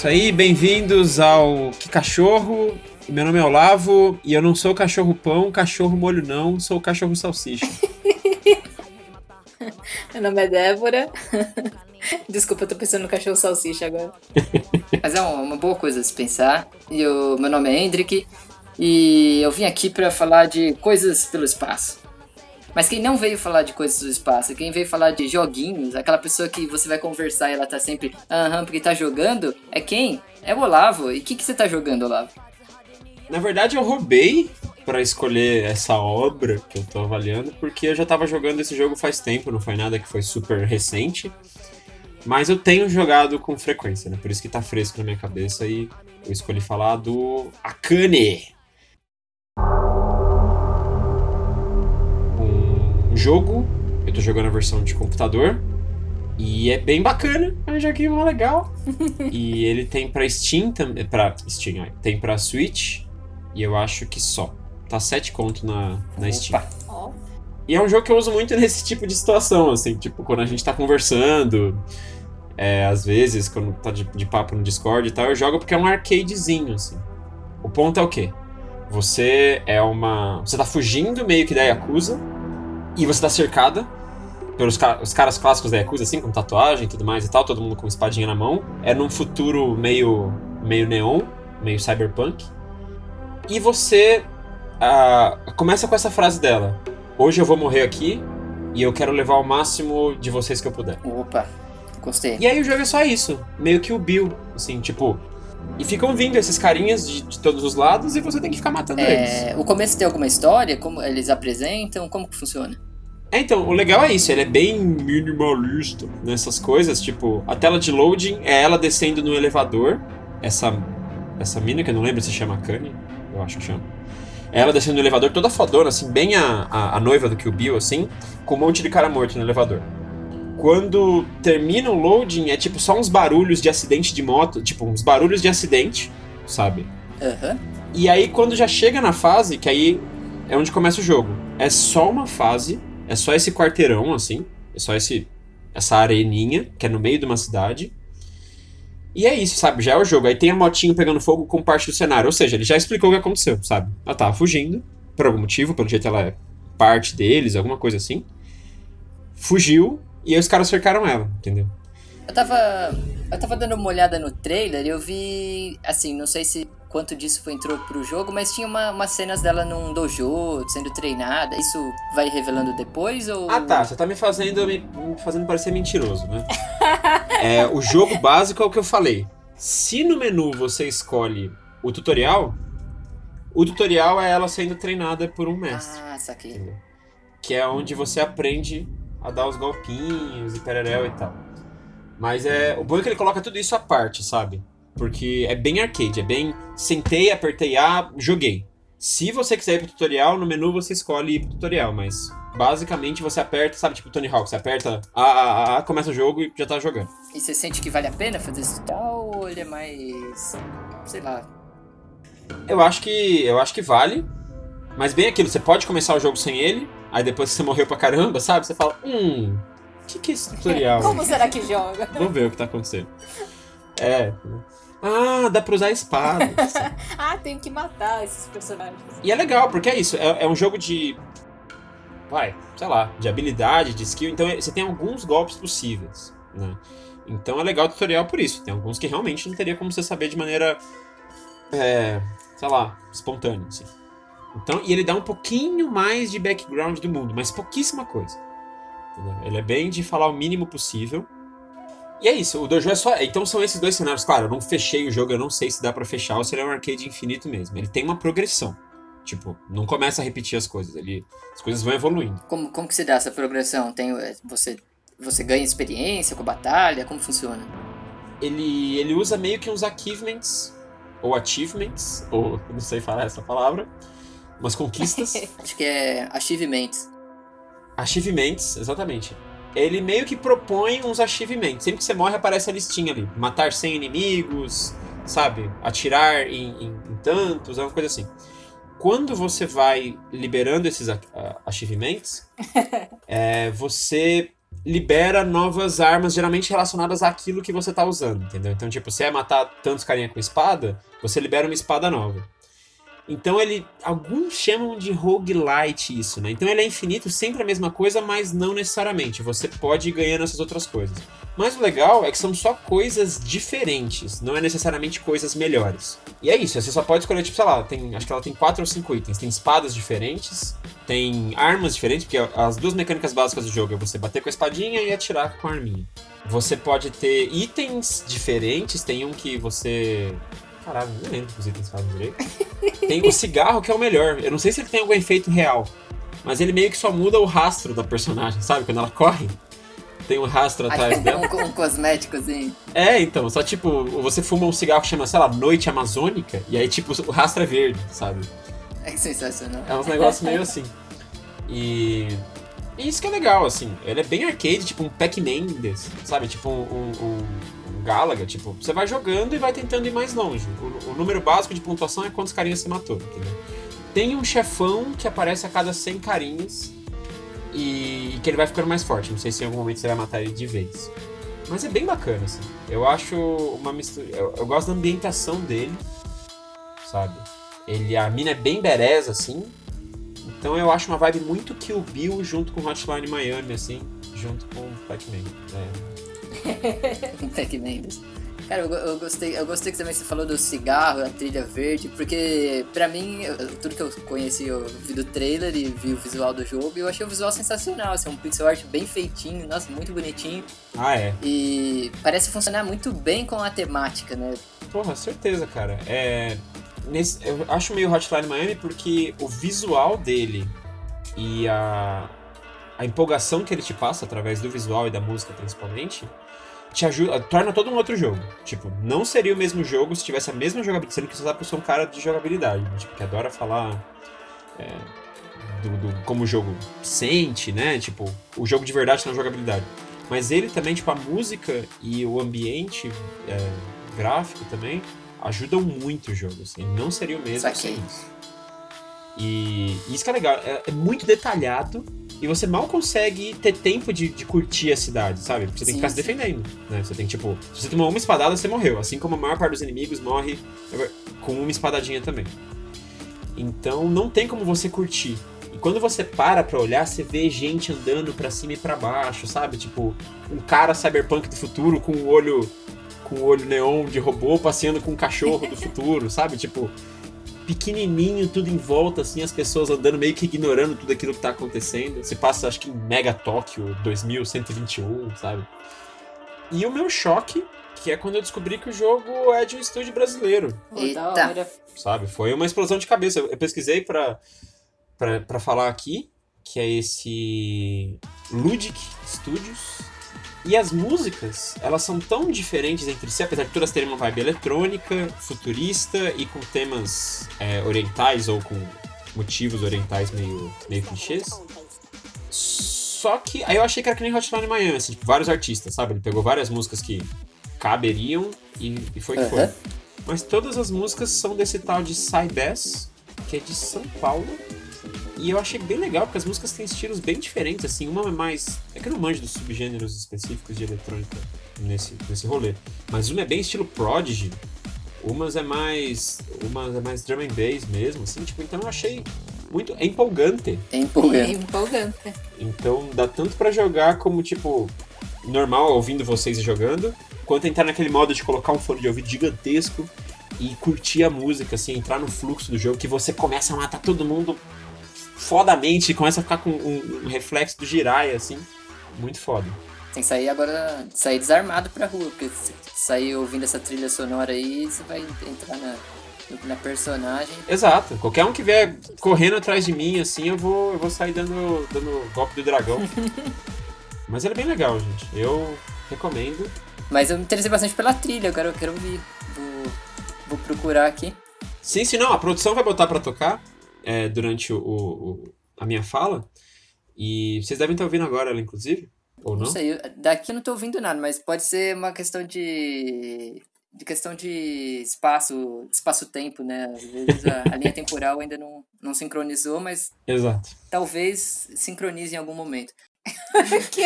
Isso aí, bem-vindos ao Que Cachorro. Meu nome é Olavo e eu não sou cachorro pão, cachorro molho não, sou cachorro salsicha. Meu nome é Débora. Desculpa, eu tô pensando no cachorro salsicha agora. Mas é uma boa coisa se pensar. E o meu nome é Hendrik e eu vim aqui para falar de coisas pelo espaço. Mas quem não veio falar de coisas do espaço, quem veio falar de joguinhos, aquela pessoa que você vai conversar e ela tá sempre aham, porque tá jogando, é quem? É o Olavo. E o que, que você tá jogando, Olavo? Na verdade, eu roubei para escolher essa obra que eu tô avaliando, porque eu já tava jogando esse jogo faz tempo, não foi nada que foi super recente. Mas eu tenho jogado com frequência, né? Por isso que tá fresco na minha cabeça e eu escolhi falar do Akane. Jogo, eu tô jogando a versão de computador e é bem bacana, é um joguinho mó legal. e ele tem pra Steam também, pra Steam, ó, tem pra Switch e eu acho que só. Tá 7 conto na, na Steam. E é um jogo que eu uso muito nesse tipo de situação, assim, tipo, quando a gente tá conversando, é, às vezes, quando tá de, de papo no Discord e tal, eu jogo porque é um arcadezinho, assim. O ponto é o quê? Você é uma. Você tá fugindo meio que da Yakuza, e você tá cercada pelos ca- os caras clássicos da Yakuza, assim, com tatuagem e tudo mais e tal, todo mundo com espadinha na mão. É num futuro meio, meio neon, meio cyberpunk. E você ah, começa com essa frase dela: Hoje eu vou morrer aqui e eu quero levar o máximo de vocês que eu puder. Opa, gostei. E aí o jogo é só isso, meio que o Bill, assim, tipo. E ficam vindo esses carinhas de, de todos os lados e você tem que ficar matando eles. É, o começo tem alguma história? Como eles apresentam? Como que funciona? É, então, o legal é isso, ele é bem minimalista nessas coisas, tipo, a tela de loading é ela descendo no elevador, essa essa mina que eu não lembro se chama Kanye, eu acho que chama. É Ela descendo no elevador toda fodona, assim, bem a, a, a noiva do Kill Bill, assim, com um monte de cara morto no elevador. Quando termina o loading, é tipo só uns barulhos de acidente de moto, tipo, uns barulhos de acidente, sabe? Aham. E aí, quando já chega na fase, que aí é onde começa o jogo. É só uma fase, é só esse quarteirão, assim. É só esse, essa areninha, que é no meio de uma cidade. E é isso, sabe? Já é o jogo. Aí tem a motinho pegando fogo com parte do cenário. Ou seja, ele já explicou o que aconteceu, sabe? Ela tava fugindo, por algum motivo, pelo jeito ela é parte deles, alguma coisa assim. Fugiu, e aí os caras cercaram ela, entendeu? Eu tava. Eu tava dando uma olhada no trailer e eu vi. Assim, não sei se quanto disso foi entrou pro jogo, mas tinha uma, umas cenas dela num dojo sendo treinada. Isso vai revelando depois ou. Ah tá, você tá me fazendo, me, me fazendo parecer mentiroso, né? é, o jogo básico é o que eu falei. Se no menu você escolhe o tutorial, o tutorial é ela sendo treinada por um mestre. Ah, saquei. entendeu? Que é onde você aprende a dar os golpinhos e pereréu e tal. Mas é. O bom é que ele coloca tudo isso à parte, sabe? Porque é bem arcade, é bem. Sentei, apertei A, joguei. Se você quiser ir pro tutorial, no menu você escolhe ir pro tutorial, mas basicamente você aperta, sabe, tipo Tony Hawk, você aperta A, A, A, A, começa o jogo e já tá jogando. E você sente que vale a pena fazer esse tutorial ou ele é mais. sei lá. Eu acho que. Eu acho que vale. Mas bem aquilo, você pode começar o jogo sem ele, aí depois que você morreu pra caramba, sabe? Você fala, hum, o que, que é esse tutorial? Como será que joga? Vamos ver o que tá acontecendo. É. Ah, dá pra usar espadas. Ah, tem que matar esses personagens. e é legal, porque é isso. É, é um jogo de. Vai, sei lá, de habilidade, de skill. Então você tem alguns golpes possíveis, né? Então é legal o tutorial por isso. Tem alguns que realmente não teria como você saber de maneira. É, sei lá, espontânea, assim. Então, e ele dá um pouquinho mais de background do mundo, mas pouquíssima coisa. entendeu? Ele é bem de falar o mínimo possível. E é isso, o dojo é só. Então são esses dois cenários. Claro, eu não fechei o jogo, eu não sei se dá pra fechar ou se ele é um arcade infinito mesmo. Ele tem uma progressão. Tipo, não começa a repetir as coisas. Ele, as coisas vão evoluindo. Como, como que se dá essa progressão? Tem, eh, você, você ganha experiência com batalha? Como funciona? Ele, ele usa meio que uns achievements, ou achievements, ou não sei falar essa palavra, umas conquistas. Acho que é achievements. achievements, exatamente. Ele meio que propõe uns achievements. Sempre que você morre, aparece a listinha ali. Matar 100 inimigos, sabe? Atirar em, em- em tantos, é uma coisa assim. Quando você vai liberando esses achievements, é, você libera novas armas, geralmente relacionadas àquilo que você tá usando, entendeu? Então, tipo, se é matar tantos carinha com espada, você libera uma espada nova. Então ele. Alguns chamam de roguelite isso, né? Então ele é infinito, sempre a mesma coisa, mas não necessariamente. Você pode ir ganhando essas outras coisas. Mas o legal é que são só coisas diferentes, não é necessariamente coisas melhores. E é isso, você só pode escolher, tipo, sei lá, tem, acho que ela tem quatro ou cinco itens. Tem espadas diferentes, tem armas diferentes, porque as duas mecânicas básicas do jogo é você bater com a espadinha e atirar com a arminha. Você pode ter itens diferentes, tem um que você Caralho, não lembro que os itens fazem direito. Tem o cigarro que é o melhor. Eu não sei se ele tem algum efeito real. Mas ele meio que só muda o rastro da personagem, sabe? Quando ela corre, tem um rastro atrás dela. um, um cosmético assim. É, então, só tipo, você fuma um cigarro que chama, sei lá, Noite Amazônica, e aí tipo, o rastro é verde, sabe? É sensacional. É uns negócios meio assim. E. E isso que é legal, assim. Ele é bem arcade, tipo um Pac-Man desse, sabe? Tipo um, um, um Galaga, tipo, você vai jogando e vai tentando ir mais longe. O, o número básico de pontuação é quantos carinhas você matou, entendeu? Tem um chefão que aparece a cada 100 carinhas e, e que ele vai ficando mais forte. Não sei se em algum momento você vai matar ele de vez. Mas é bem bacana, assim. Eu acho uma mistura. Eu, eu gosto da ambientação dele, sabe? Ele, a mina é bem bereza, assim. Então eu acho uma vibe muito Kill Bill junto com Hotline Miami, assim, junto com Pac-Man. É, Tech Mendes. Cara, eu, eu, gostei, eu gostei que também você falou do cigarro, a trilha verde, porque pra mim, eu, tudo que eu conheci, eu vi do trailer e vi o visual do jogo, e eu achei o visual sensacional, assim, um pixel art bem feitinho, nossa, muito bonitinho. Ah, é? E parece funcionar muito bem com a temática, né? Porra, certeza, cara. É, nesse, eu acho meio Hotline Miami porque o visual dele e a, a empolgação que ele te passa através do visual e da música principalmente te ajuda, torna todo um outro jogo. Tipo, não seria o mesmo jogo se tivesse a mesma jogabilidade, sendo que você sabe que eu sou um cara de jogabilidade, né? tipo, que adora falar é, do, do, como o jogo sente, né? Tipo, o jogo de verdade na jogabilidade. Mas ele também, tipo, a música e o ambiente é, gráfico também ajudam muito o jogo, assim. Não seria o mesmo sem isso. E, e isso que é legal, é, é muito detalhado e você mal consegue ter tempo de, de curtir a cidade, sabe? Você tem que ficar se defendendo, né? Você tem que, tipo, se você tomou uma espadada, você morreu. Assim como a maior parte dos inimigos morre com uma espadadinha também. Então não tem como você curtir. E quando você para pra olhar, você vê gente andando pra cima e pra baixo, sabe? Tipo, um cara cyberpunk do futuro com o olho com o olho neon de robô passeando com um cachorro do futuro, sabe? Tipo, pequenininho, tudo em volta, assim, as pessoas andando meio que ignorando tudo aquilo que tá acontecendo. Você passa, acho que em Mega Tóquio 2121, sabe? E o meu choque, que é quando eu descobri que o jogo é de um estúdio brasileiro. Eita. Sabe? Foi uma explosão de cabeça. Eu pesquisei pra, pra, pra falar aqui, que é esse Ludic Studios. E as músicas, elas são tão diferentes entre si, apesar de todas terem uma vibe eletrônica, futurista e com temas é, orientais ou com motivos orientais meio, meio clichês. Só que aí eu achei que era que nem Hotline Miami, assim, tipo, vários artistas, sabe? Ele pegou várias músicas que caberiam e, e foi que foi. Mas todas as músicas são desse tal de Bass, que é de São Paulo, e eu achei bem legal, porque as músicas têm estilos bem diferentes, assim. Uma é mais. É que eu não manjo dos subgêneros específicos de eletrônica nesse, nesse rolê. Mas uma é bem estilo Prodigy. Umas é mais. Umas é mais drum and bass mesmo, assim. Tipo, então eu achei muito. É empolgante. É empolgante. É empolgante. Então dá tanto para jogar como, tipo, normal ouvindo vocês jogando, quanto entrar naquele modo de colocar um fone de ouvido gigantesco e curtir a música, assim, entrar no fluxo do jogo, que você começa a matar todo mundo fodamente, começa a ficar com um, um reflexo do Jiraiya, assim. Muito foda. Tem que sair agora, sair desarmado pra rua, porque se sair ouvindo essa trilha sonora aí, você vai entrar na, na personagem. Exato. Qualquer um que vier correndo atrás de mim, assim, eu vou, eu vou sair dando, dando golpe do dragão. Mas ele é bem legal, gente. Eu recomendo. Mas eu me interessei bastante pela trilha, quero, eu quero ouvir. Vou, vou procurar aqui. Sim, sim, não. A produção vai botar pra tocar é, durante o, o, a minha fala. E vocês devem estar ouvindo agora ela, inclusive. Ou não? Não sei, daqui eu não estou ouvindo nada, mas pode ser uma questão de. de questão de espaço, espaço-tempo, né? Às vezes a, a, linha temporal ainda não, não sincronizou, mas. Exato. Talvez sincronize em algum momento. que?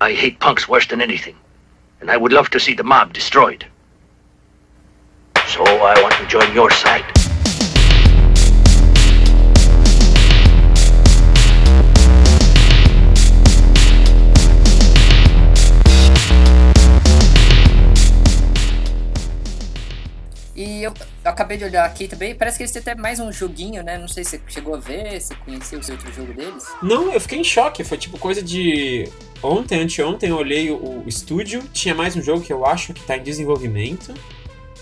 I hate punks worse than anything, and I would love to see the mob destroyed. So I want to join your side. E eu, eu acabei de olhar aqui também, parece que eles têm até mais um joguinho, né? Não sei se você chegou a ver, se conheceu esse outro jogo deles. Não, eu fiquei em choque. Foi tipo coisa de. Ontem, anteontem, eu olhei o, o estúdio. Tinha mais um jogo que eu acho que tá em desenvolvimento.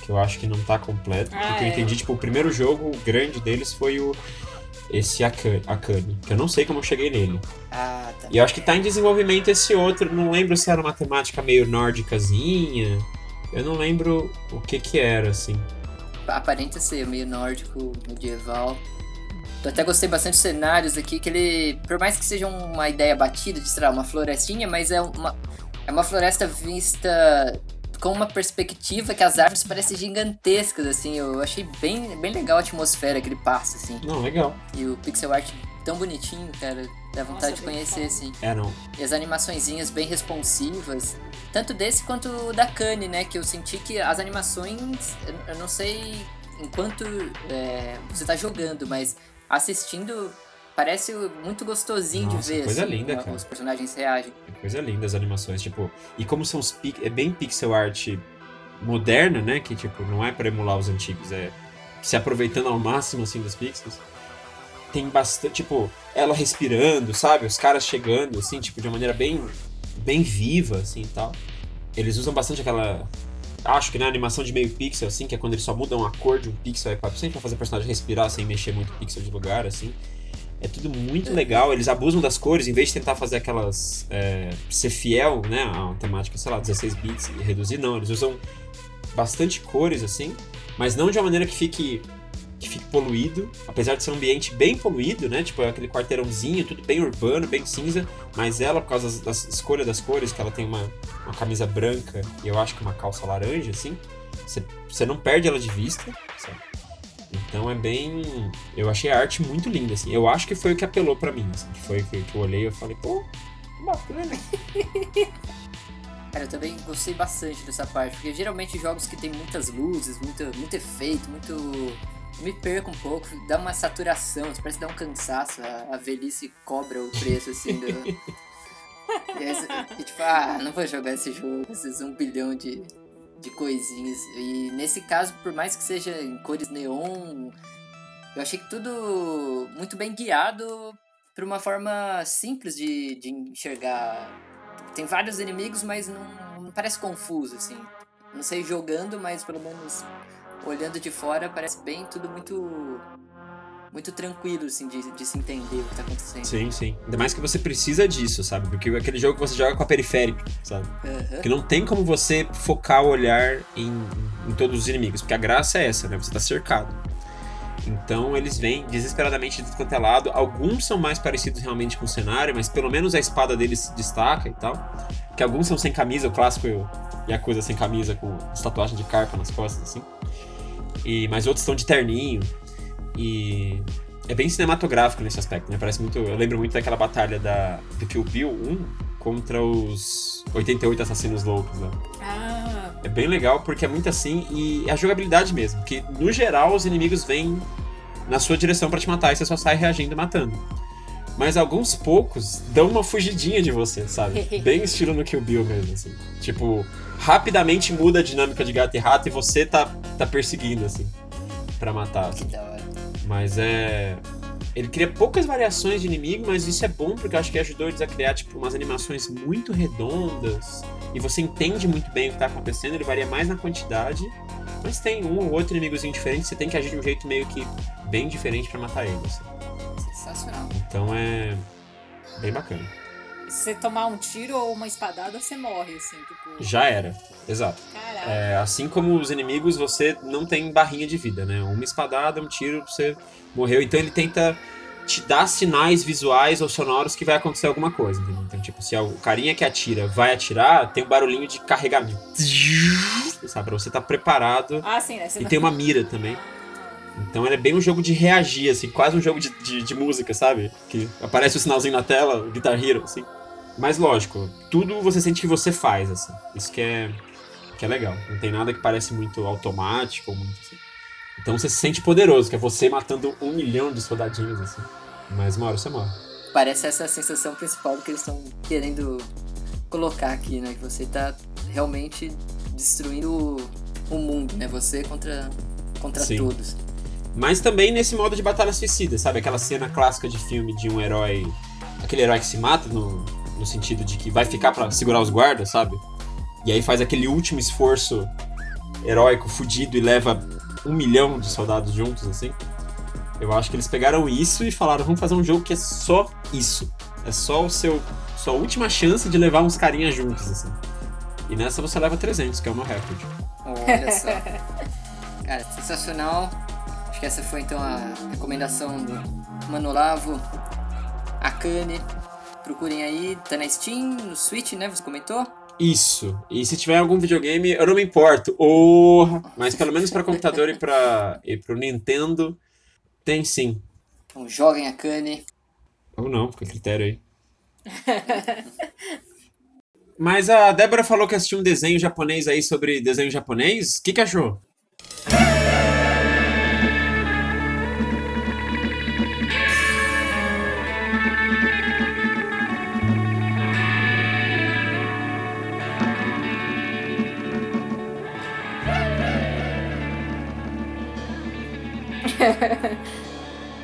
Que eu acho que não tá completo. Ah, porque eu é. entendi, tipo, o primeiro jogo grande deles foi o. Esse Akane, que eu não sei como eu cheguei nele. Ah, tá. E eu acho que tá em desenvolvimento esse outro, não lembro se era uma temática meio nórdicazinha. Eu não lembro o que que era, assim. Aparenta ser meio nórdico, medieval. Eu até gostei bastante dos cenários aqui, que ele, por mais que seja uma ideia batida de, sei lá, uma florestinha, mas é uma, é uma floresta vista com uma perspectiva que as árvores parecem gigantescas, assim. Eu achei bem, bem legal a atmosfera que ele passa, assim. Não, legal. E o pixel art tão bonitinho, cara. Dá vontade Nossa, de conhecer, assim. É, não. E as animaçõezinhas bem responsivas. Tanto desse quanto o da Kanye, né? Que eu senti que as animações. Eu, eu não sei enquanto é, você tá jogando, mas assistindo parece muito gostosinho Nossa, de ver. coisa assim, linda, como cara. Os personagens reagem. É coisa linda as animações, tipo. E como são os é bem pixel art moderna, né? Que tipo, não é pra emular os antigos, é se aproveitando ao máximo assim dos pixels. Tem bastante, tipo, ela respirando, sabe? Os caras chegando assim, tipo, de uma maneira bem bem viva assim, e tal. Eles usam bastante aquela acho que na animação de meio pixel assim, que é quando eles só mudam a cor de um pixel é sempre pra fazer o personagem respirar sem mexer muito pixel de lugar assim. É tudo muito legal, eles abusam das cores, em vez de tentar fazer aquelas. é, ser fiel, né? A uma temática, sei lá, 16 bits e reduzir, não. Eles usam bastante cores, assim, mas não de uma maneira que fique. Que fique poluído. Apesar de ser um ambiente bem poluído, né? Tipo, é aquele quarteirãozinho, tudo bem urbano, bem cinza. Mas ela, por causa das escolha das cores, que ela tem uma, uma camisa branca e eu acho que uma calça laranja, assim, você- não perde ela de vista, sabe? Então é bem. Eu achei a arte muito linda, assim. Eu acho que foi o que apelou pra mim, assim. Que foi que, que eu olhei e eu falei, pô, bacana. Cara, eu também gostei bastante dessa parte, porque geralmente jogos que tem muitas luzes, muito, muito efeito, muito. Eu Me perco um pouco, dá uma saturação, parece dar um cansaço, a, a velhice cobra o preço assim do. e, aí, tipo, ah, não vou jogar esse jogo, esses um bilhão de, de coisinhas. E nesse caso, por mais que seja em cores neon, eu achei que tudo muito bem guiado por uma forma simples de, de enxergar tem vários inimigos, mas não, não parece confuso, assim. Não sei jogando, mas pelo menos olhando de fora parece bem tudo muito. Muito tranquilo, assim, de, de se entender o que tá acontecendo. Sim, sim. Ainda mais que você precisa disso, sabe? Porque é aquele jogo que você joga com a periférica, sabe? Aham. Que não tem como você focar o olhar em, em todos os inimigos. Porque a graça é essa, né? Você tá cercado. Então eles vêm desesperadamente de quanto é lado. Alguns são mais parecidos realmente com o cenário, mas pelo menos a espada deles se destaca e tal. Que alguns são sem camisa, o clássico Yakuza sem camisa, com tatuagem de carpa nas costas, assim. E, mas outros estão de terninho. E é bem cinematográfico nesse aspecto, né? Parece muito. Eu lembro muito daquela batalha da, do Kill Bill 1 contra os 88 assassinos loucos, né? Ah, É bem legal porque é muito assim e é a jogabilidade mesmo, que no geral os inimigos vêm na sua direção pra te matar e você só sai reagindo e matando. Mas alguns poucos dão uma fugidinha de você, sabe? Bem estilo no Kill Bill mesmo, assim. Tipo, rapidamente muda a dinâmica de gato e rato e você tá, tá perseguindo, assim, pra matar. Que assim. da hora. Mas é. Ele cria poucas variações de inimigo, mas isso é bom porque eu acho que ajudou eles a criar, tipo, umas animações muito redondas. E você entende muito bem o que tá acontecendo, ele varia mais na quantidade. Mas tem um ou outro inimigozinho diferente, você tem que agir de um jeito meio que bem diferente pra matar ele. assim. Sensacional. Então é. bem bacana. se você tomar um tiro ou uma espadada, você morre, assim, tipo. Já era, exato. É, assim como os inimigos, você não tem barrinha de vida, né? Uma espadada, um tiro, você morreu. Então ele tenta te dar sinais visuais ou sonoros que vai acontecer alguma coisa, entendeu? Então, tipo, se o carinha que atira vai atirar, tem um barulhinho de carregamento. Sabe? Pra você estar preparado. Ah, sim, né? Você E não- tem uma mira também. Então ele é bem um jogo de reagir, assim, quase um jogo de, de, de música, sabe? Que aparece o sinalzinho na tela, o Guitar Hero, assim. Mas lógico, tudo você sente que você faz, assim. Isso que é, que é legal. Não tem nada que parece muito automático ou muito assim. Então você se sente poderoso, que é você matando um milhão de soldadinhos, assim. Mas uma hora você morre. Parece essa a sensação principal do que eles estão querendo colocar aqui, né? Que você tá realmente destruindo o mundo, né? Você contra, contra Sim. todos. Mas também nesse modo de batalha suicida, sabe? Aquela cena clássica de filme de um herói. Aquele herói que se mata, no, no sentido de que vai ficar pra segurar os guardas, sabe? E aí faz aquele último esforço heróico, fudido, e leva um milhão de soldados juntos, assim. Eu acho que eles pegaram isso e falaram: vamos fazer um jogo que é só isso. É só o seu. Sua última chance de levar uns carinhas juntos, assim. E nessa você leva 300, que é o meu recorde. Olha só. Cara, sensacional. Acho que essa foi então a recomendação do Manolavo Akane. Procurem aí, tá na Steam, no Switch, né? Você comentou? Isso. E se tiver algum videogame, eu não me importo. Oh, mas pelo menos para computador e para e pro Nintendo, tem sim. Então joguem Akane. Ou não, fica a critério aí. Mas a Débora falou que assistiu um desenho japonês aí sobre desenho japonês. O que, que achou?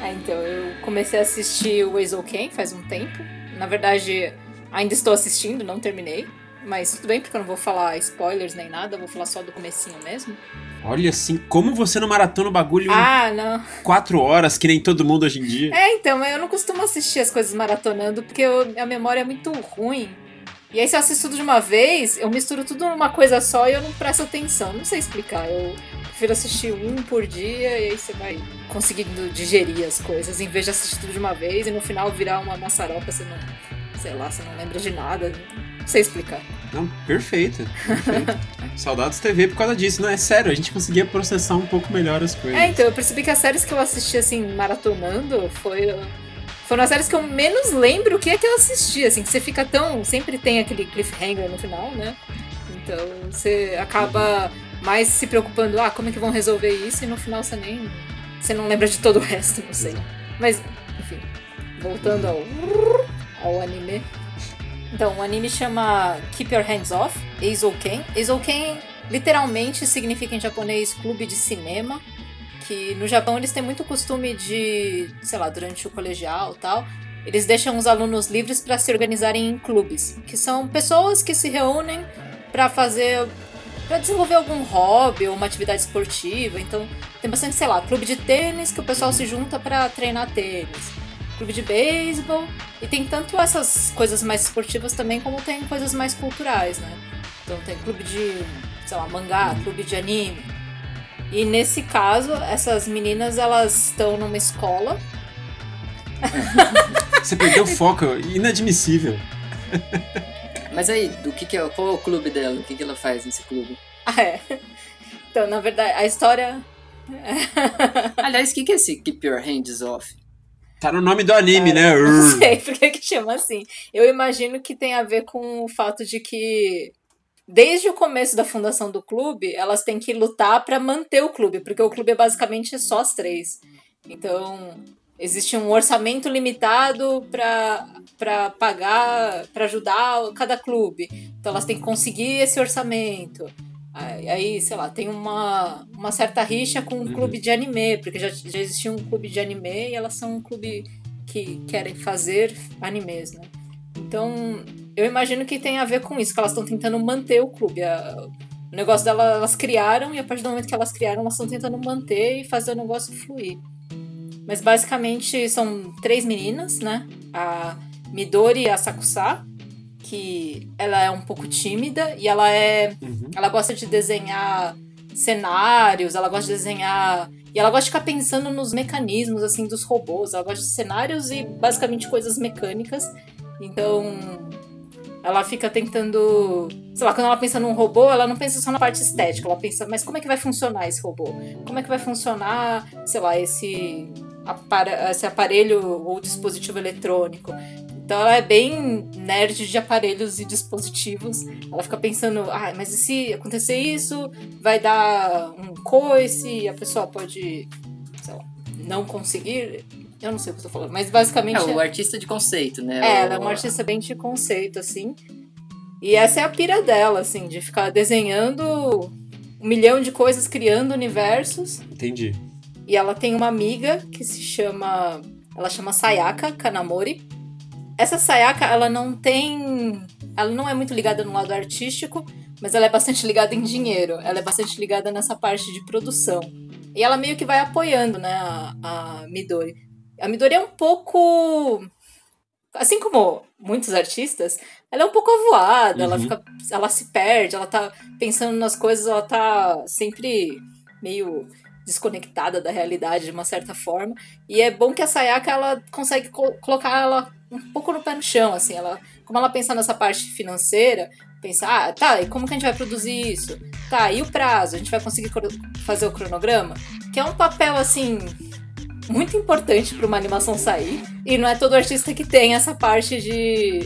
Ah, então, eu comecei a assistir o Eizouken faz um tempo. Na verdade, ainda estou assistindo, não terminei. Mas tudo bem, porque eu não vou falar spoilers nem nada, vou falar só do comecinho mesmo. Olha assim, como você não maratona o bagulho em Ah, não. quatro horas, que nem todo mundo hoje em dia. É, então, eu não costumo assistir as coisas maratonando, porque eu- a memória é muito ruim. E aí, se eu assisto tudo de uma vez, eu misturo tudo numa coisa só e eu não presto atenção. Não sei explicar. Eu prefiro assistir um por dia e aí você vai conseguindo digerir as coisas, em vez de assistir tudo de uma vez e no final virar uma maçaroca, você não. Sei lá, você não lembra de nada. Não sei explicar. Não, perfeito. perfeito. Saudades TV por causa disso. Não, é sério, a gente conseguia processar um pouco melhor as coisas. É, então, eu percebi que as séries que eu assisti, assim, maratonando, foi. Foram as séries que eu menos lembro o que é que eu assisti, assim, que você fica tão. Sempre tem aquele cliffhanger no final, né? Então você acaba mais se preocupando, ah, como é que vão resolver isso, e no final você nem. Você não lembra de todo o resto, não sei. Mas, enfim, voltando ao, ao anime. Então, o anime chama Keep Your Hands Off, Eizouken. Eizouken literalmente significa em japonês clube de cinema, que no Japão eles têm muito costume de, sei lá, durante o colegial e tal, eles deixam os alunos livres para se organizarem em clubes, que são pessoas que se reúnem para fazer para desenvolver algum hobby ou uma atividade esportiva. Então, tem bastante, sei lá, clube de tênis que o pessoal se junta para treinar tênis. Clube de beisebol. E tem tanto essas coisas mais esportivas também, como tem coisas mais culturais, né? Então tem clube de, sei lá, mangá, clube de anime. E nesse caso, essas meninas, elas estão numa escola. Você perdeu o foco, inadmissível. Mas aí, do que que é, qual é o clube dela? O que que ela faz nesse clube? Ah, é. Então, na verdade, a história. Aliás, o que que é esse Keep Your Hands Off? Tá no nome do anime, né? Eu Não sei por que que chama assim. Eu imagino que tem a ver com o fato de que desde o começo da fundação do clube, elas têm que lutar pra manter o clube, porque o clube é basicamente só as três. Então, existe um orçamento limitado para pagar, pra ajudar cada clube. Então, elas têm que conseguir esse orçamento. Aí, aí, sei lá, tem uma, uma certa rixa com um clube de anime, porque já, já existia um clube de anime e elas são um clube que querem fazer animes, né? Então, eu imagino que tem a ver com isso, que elas estão tentando manter o clube. A- o negócio delas, elas criaram, e a partir do momento que elas criaram, elas estão tentando manter e fazer o negócio fluir. Mas basicamente são três meninas, né? A Midori Asakusa, que ela é um pouco tímida e ela é Uhum. ela gosta de desenhar cenários, ela gosta de desenhar. E ela gosta de ficar pensando nos mecanismos, assim, dos robôs. Ela gosta de cenários e basicamente coisas mecânicas. Então. ela fica tentando. Sei lá, quando ela pensa num robô, ela não pensa só na parte estética, ela pensa, mas como é que vai funcionar esse robô? Como é que vai funcionar, sei lá, esse, esse aparelho ou dispositivo eletrônico? Então ela é bem nerd de aparelhos e dispositivos. Ela fica pensando, ah, mas e se acontecer isso, vai dar um coice, a pessoa pode, sei lá, não conseguir. Eu não sei o que eu tô falando, mas basicamente. É o artista de conceito, né? É, ela é uma artista bem de conceito, assim. E essa é a pira dela, assim, de ficar desenhando um milhão de coisas, criando universos. Entendi. E ela tem uma amiga que se chama. Ela chama Sayaka Kanamori. Essa Sayaka, ela não tem. Ela não é muito ligada no lado artístico, mas ela é bastante ligada em dinheiro. Ela é bastante ligada nessa parte de produção. E ela meio que vai apoiando, né, a, a Midori. A Midori é um pouco. Assim como muitos artistas, ela é um pouco avoada, ela Uhum. fica. Ela se perde, ela tá pensando nas coisas, ela tá sempre meio desconectada da realidade de uma certa forma. E é bom que a Sayaka ela consegue co- colocar ela um pouco no pé no chão, assim, ela, como ela pensa nessa parte financeira, pensa, ah, tá, e como que a gente vai produzir isso? Tá, e o prazo? A gente vai conseguir fazer o cronograma? Que é um papel assim muito importante para uma animação sair. E não é todo artista que tem essa parte de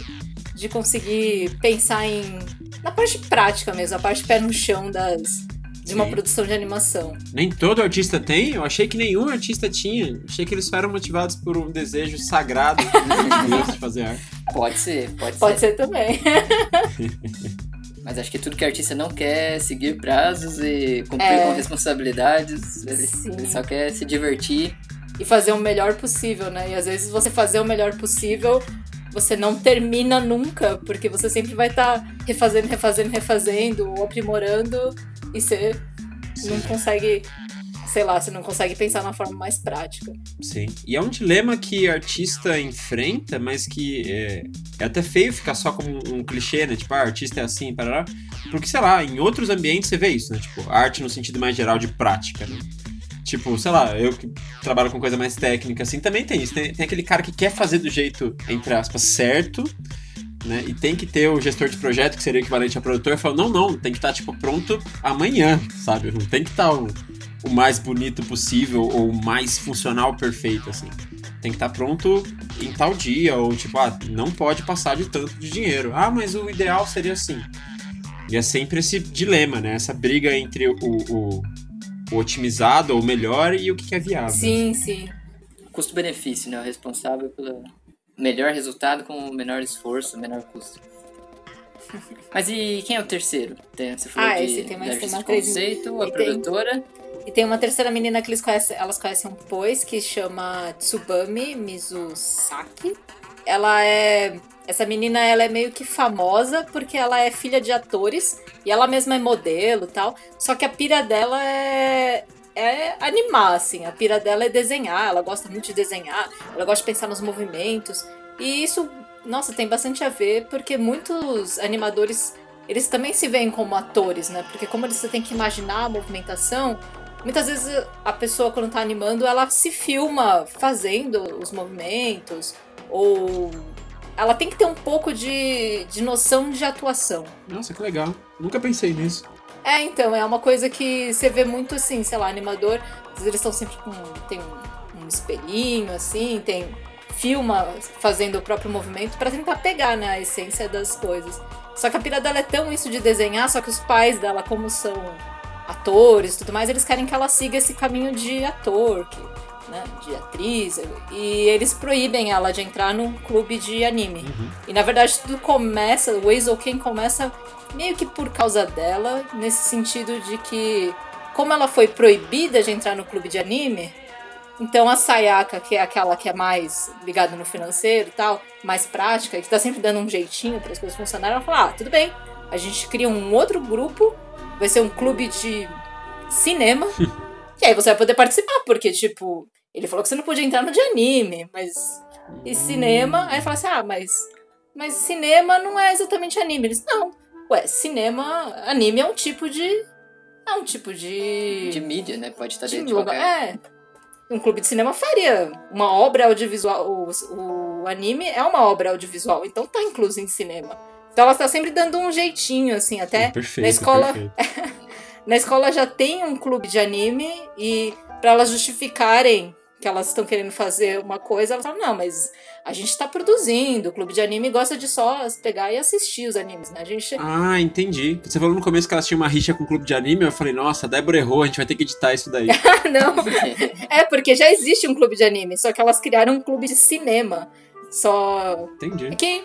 de conseguir pensar em na parte prática mesmo, a parte pé no chão das de uma produção de animação. Nem todo artista tem? Eu achei que nenhum artista tinha. Achei que eles só eram motivados por um desejo sagrado de Deus de fazer arte. Pode ser, pode, Pode ser. ser também. Mas acho que tudo que artista não quer é seguir prazos e cumprir É. com responsabilidades. Ele, ele só quer se divertir. e fazer o melhor possível, né? E às vezes você fazer o melhor possível, você não termina nunca, porque você sempre vai estar refazendo, refazendo, refazendo, ou aprimorando, e você não consegue, sei lá, você não consegue pensar na forma mais prática. Sim. E é um dilema que artista enfrenta, mas que é, é até feio ficar só como um, um clichê, né? Tipo, ah, artista é assim, parará. Porque, sei lá, em outros ambientes você vê isso, né? Tipo, arte no sentido mais geral de prática, né? Tipo, sei lá, eu que trabalho com coisa mais técnica, assim, também tem isso. Tem, tem aquele cara que quer fazer do jeito, entre aspas, certo, né? E tem que ter o gestor de projeto, que seria o equivalente a produtor, e fala, não, não, tem que estar, tipo, pronto amanhã, sabe? Não tem que estar o, o mais bonito possível ou o mais funcional perfeito, assim. Tem que estar pronto em tal dia, ou tipo, ah, não pode passar de tanto de dinheiro. Ah, mas o ideal seria assim. E é sempre esse dilema, né? Essa briga entre o, o, o otimizado ou o melhor e o que que é viável. Sim, sim. Custo-benefício, né? O responsável pelo melhor resultado com o menor esforço, menor custo. Mas e quem é o terceiro? Tem, você falou Ah, de, esse tem mais- tem uma conceito, a e tem- produtora. E tem uma terceira menina que eles conhecem, elas conhecem depois, que chama Tsubami Mizusaki. Ela é. Essa menina ela é meio que famosa porque ela é filha de atores e ela mesma é modelo e tal. Só que a pira dela é. É animar, assim. A pira dela é desenhar. Ela gosta muito de desenhar. Ela gosta de pensar nos movimentos. E isso, nossa, tem bastante a ver porque muitos animadores eles também se veem como atores, né? Porque como você tem que imaginar a movimentação, muitas vezes a pessoa quando tá animando, ela se filma fazendo os movimentos ou ela tem que ter um pouco de, de noção de atuação. Nossa, que legal. Nunca pensei nisso. É, então, é uma coisa que você vê muito assim, sei lá, animador, às vezes eles estão sempre com. tem um, um espelhinho, assim, tem. filma fazendo o próprio movimento pra tentar pegar, né, a essência das coisas. Só que a pira dela é tão isso de desenhar, só que os pais dela, como são atores e tudo mais, eles querem que ela siga esse caminho de ator, que, né, de atriz, e eles proíbem ela de entrar num clube de anime. Uhum. E na verdade tudo começa, o Eizouken começa meio que por causa dela, nesse sentido de que, como ela foi proibida de entrar no clube de anime, então a Sayaka, que é aquela que é mais ligada no financeiro e tal, mais prática, que tá sempre dando um jeitinho para as coisas funcionarem, ela fala: ah, tudo bem, a gente cria um outro grupo, vai ser um clube de cinema, e aí você vai poder participar, porque, tipo, ele falou que você não podia entrar no de anime, mas. E cinema. Aí fala assim: ah, mas. Mas cinema não é exatamente anime. Eles, não. Ué, cinema. Anime é um tipo de. É um tipo de. De mídia, né? Pode estar de dentro de lugar- qualquer... É. Um clube de cinema faria uma obra audiovisual. O, o anime é uma obra audiovisual, então tá incluso em cinema. Então ela tá sempre dando um jeitinho, assim, até perfeito, na escola. perfeito. na escola já tem um clube de anime e para elas justificarem que elas estão querendo fazer uma coisa, elas falam, não, mas a gente tá produzindo, o clube de anime gosta de só pegar e assistir os animes, né? A gente. Ah, entendi. Você falou no começo que elas tinham uma rixa com o clube de anime, eu falei, nossa, a Débora errou, a gente vai ter que editar isso daí. não. É, porque já existe um clube de anime, só que elas criaram um clube de cinema. Só. Entendi. Que.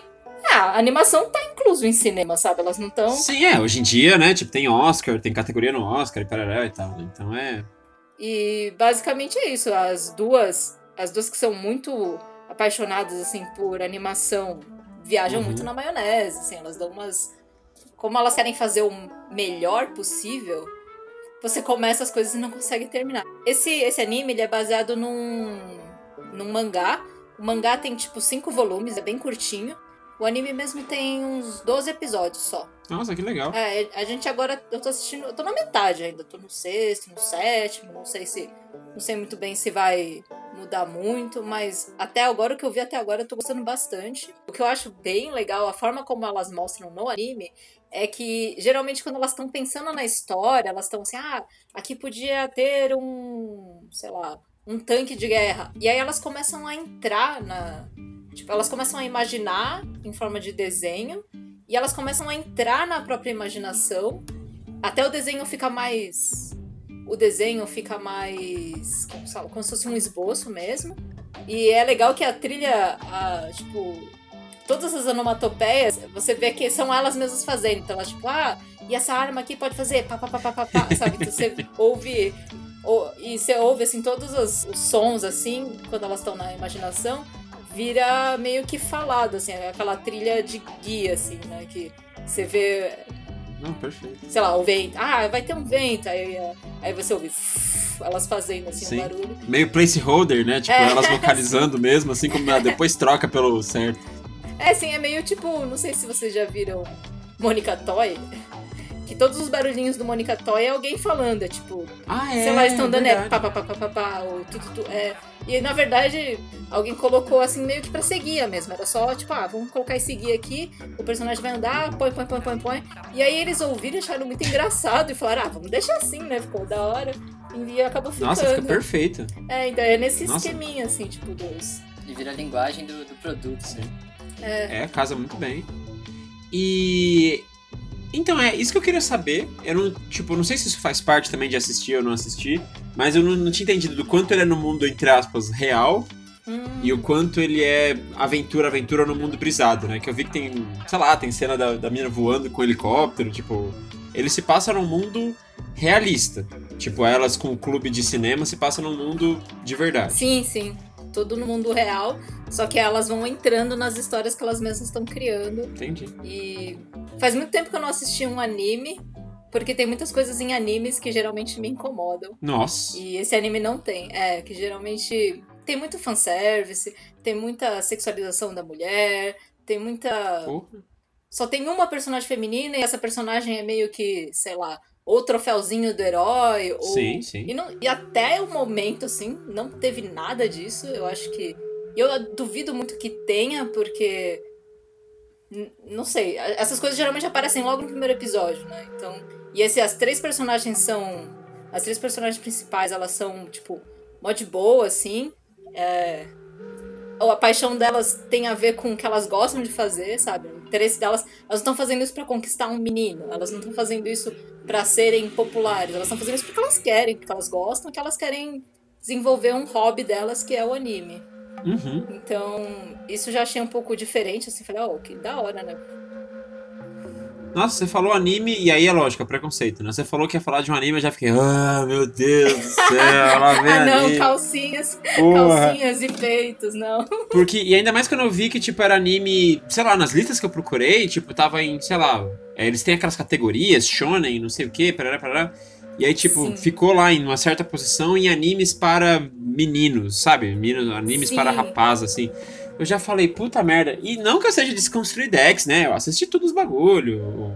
Ah, a animação tá incluso em cinema, sabe? Elas não estão. Sim, é, hoje em dia, né? Tipo, tem Oscar, tem categoria no Oscar e parará e tal. né? Então é. E basicamente é isso. As duas. As duas que são muito apaixonadas, assim, por animação, viajam Uhum. muito na maionese, assim, elas dão umas. Como elas querem fazer o melhor possível, você começa as coisas e não consegue terminar. Esse, esse anime ele é baseado num, num mangá. O mangá tem tipo cinco volumes, é bem curtinho. O anime mesmo tem uns 12 episódios só. Nossa, que legal. É, a gente agora, eu tô assistindo, eu tô na metade ainda, tô no sexto, no sétimo, não sei se, não sei muito bem se vai mudar muito, mas até agora, o que eu vi até agora, eu tô gostando bastante. O que eu acho bem legal, a forma como elas mostram no anime, é que geralmente quando elas estão pensando na história, elas estão assim, ah, aqui podia ter um, sei lá, um tanque de guerra. E aí elas começam a entrar na. Tipo, elas começam a imaginar em forma de desenho. E elas começam a entrar na própria imaginação. Até o desenho fica mais. O desenho fica mais. Como, se- como se fosse um esboço mesmo. E é legal que a trilha, a, tipo, todas as onomatopeias, você vê que são elas mesmas fazendo. Então elas, tipo, ah, e essa arma aqui pode fazer pá, pá, pá, pá, pá, pá, sabe? Então você ouve. ou- E você ouve, assim, todos os, os sons, assim, quando elas estão na imaginação, vira meio que falado, assim, aquela trilha de guia, assim, né? Que você vê, Não, perfeito. sei lá, o vento. Ah, vai ter um vento. Aí, aí você ouve elas fazendo, assim, Sim. um barulho. Meio placeholder, né? Tipo, É. elas vocalizando mesmo, assim como ela depois troca pelo certo. É, assim, é meio tipo, não sei se vocês já viram Mônica Toy. Que todos os barulhinhos do Mônica Toy é alguém falando, é tipo, Ah, sei lá, estão dando é pá, pá, pá, pá, pá, pá, ou tu, tu, tu, é. E na verdade, alguém colocou assim meio que pra ser guia mesmo. Era só, tipo, ah, vamos colocar esse guia aqui, o personagem vai andar, põe, põe, põe, põe, põe. E aí eles ouviram e acharam muito engraçado e falaram, ah, vamos deixar assim, né? Ficou da hora. E acabou ficando. Nossa, fica perfeito. É, então é nesse Nossa. esqueminha, assim, tipo, dos. E vira a linguagem do, do produto. Sim. É, É, casa muito bem. E. Então, é isso que eu queria saber. Eu não, tipo, não sei se isso faz parte também de assistir ou não assistir, mas eu não, não tinha entendido do quanto ele é no mundo, entre aspas, real hum, e o quanto ele é aventura, aventura no mundo brisado, né? Que eu vi que tem, sei lá, tem cena da, da mina voando com helicóptero, tipo. Ele se passa num mundo realista. Tipo, elas com o clube de cinema se passa num mundo de verdade. Sim, sim. Tudo no mundo real. Só que elas vão entrando nas histórias que elas mesmas estão criando. Entendi. E faz muito tempo que eu não assisti um anime. Porque tem muitas coisas em animes que geralmente me incomodam. Nossa. E esse anime não tem. É, que geralmente tem muito fanservice, tem muita sexualização da mulher, tem muita. Porra. Só tem uma personagem feminina e essa personagem é meio que, sei lá, ou troféuzinho do herói, ou. Sim, sim. E, não- e até o momento, assim, não teve nada disso. Eu acho que. Eu duvido muito que tenha, porque. Não sei. Essas coisas geralmente aparecem logo no primeiro episódio, né? Então. E esse, as três personagens são. As três personagens principais, elas são, tipo, mó de boa, assim. É, ou a paixão delas tem a ver com o que elas gostam de fazer, sabe? Interesse delas. Elas não estão fazendo isso pra conquistar um menino. Elas não estão fazendo isso pra serem populares. Elas estão fazendo isso porque elas querem, porque elas gostam, que elas querem desenvolver um hobby delas que é o anime. Uhum. Então, isso já achei um pouco diferente, assim, falei, ó, que da hora, né? Nossa, você falou anime, e aí é lógico, é preconceito, né? Você falou que ia falar de um anime, eu já fiquei, ah, meu Deus do céu, lá vem ah, não, anime. calcinhas, Porra. calcinhas e peitos, não. Porque, e ainda mais quando eu vi que, tipo, era anime, sei lá, nas listas que eu procurei, tipo, tava em, sei lá, é, eles têm aquelas categorias, shonen, não sei o que, parará, parará. E aí, tipo, Sim. ficou lá em uma certa posição em animes para meninos, sabe? Meninos, animes Sim. para rapaz, assim. Eu já falei, puta merda. E não que eu seja desconstruir Dex, né? Eu assisti todos os bagulho.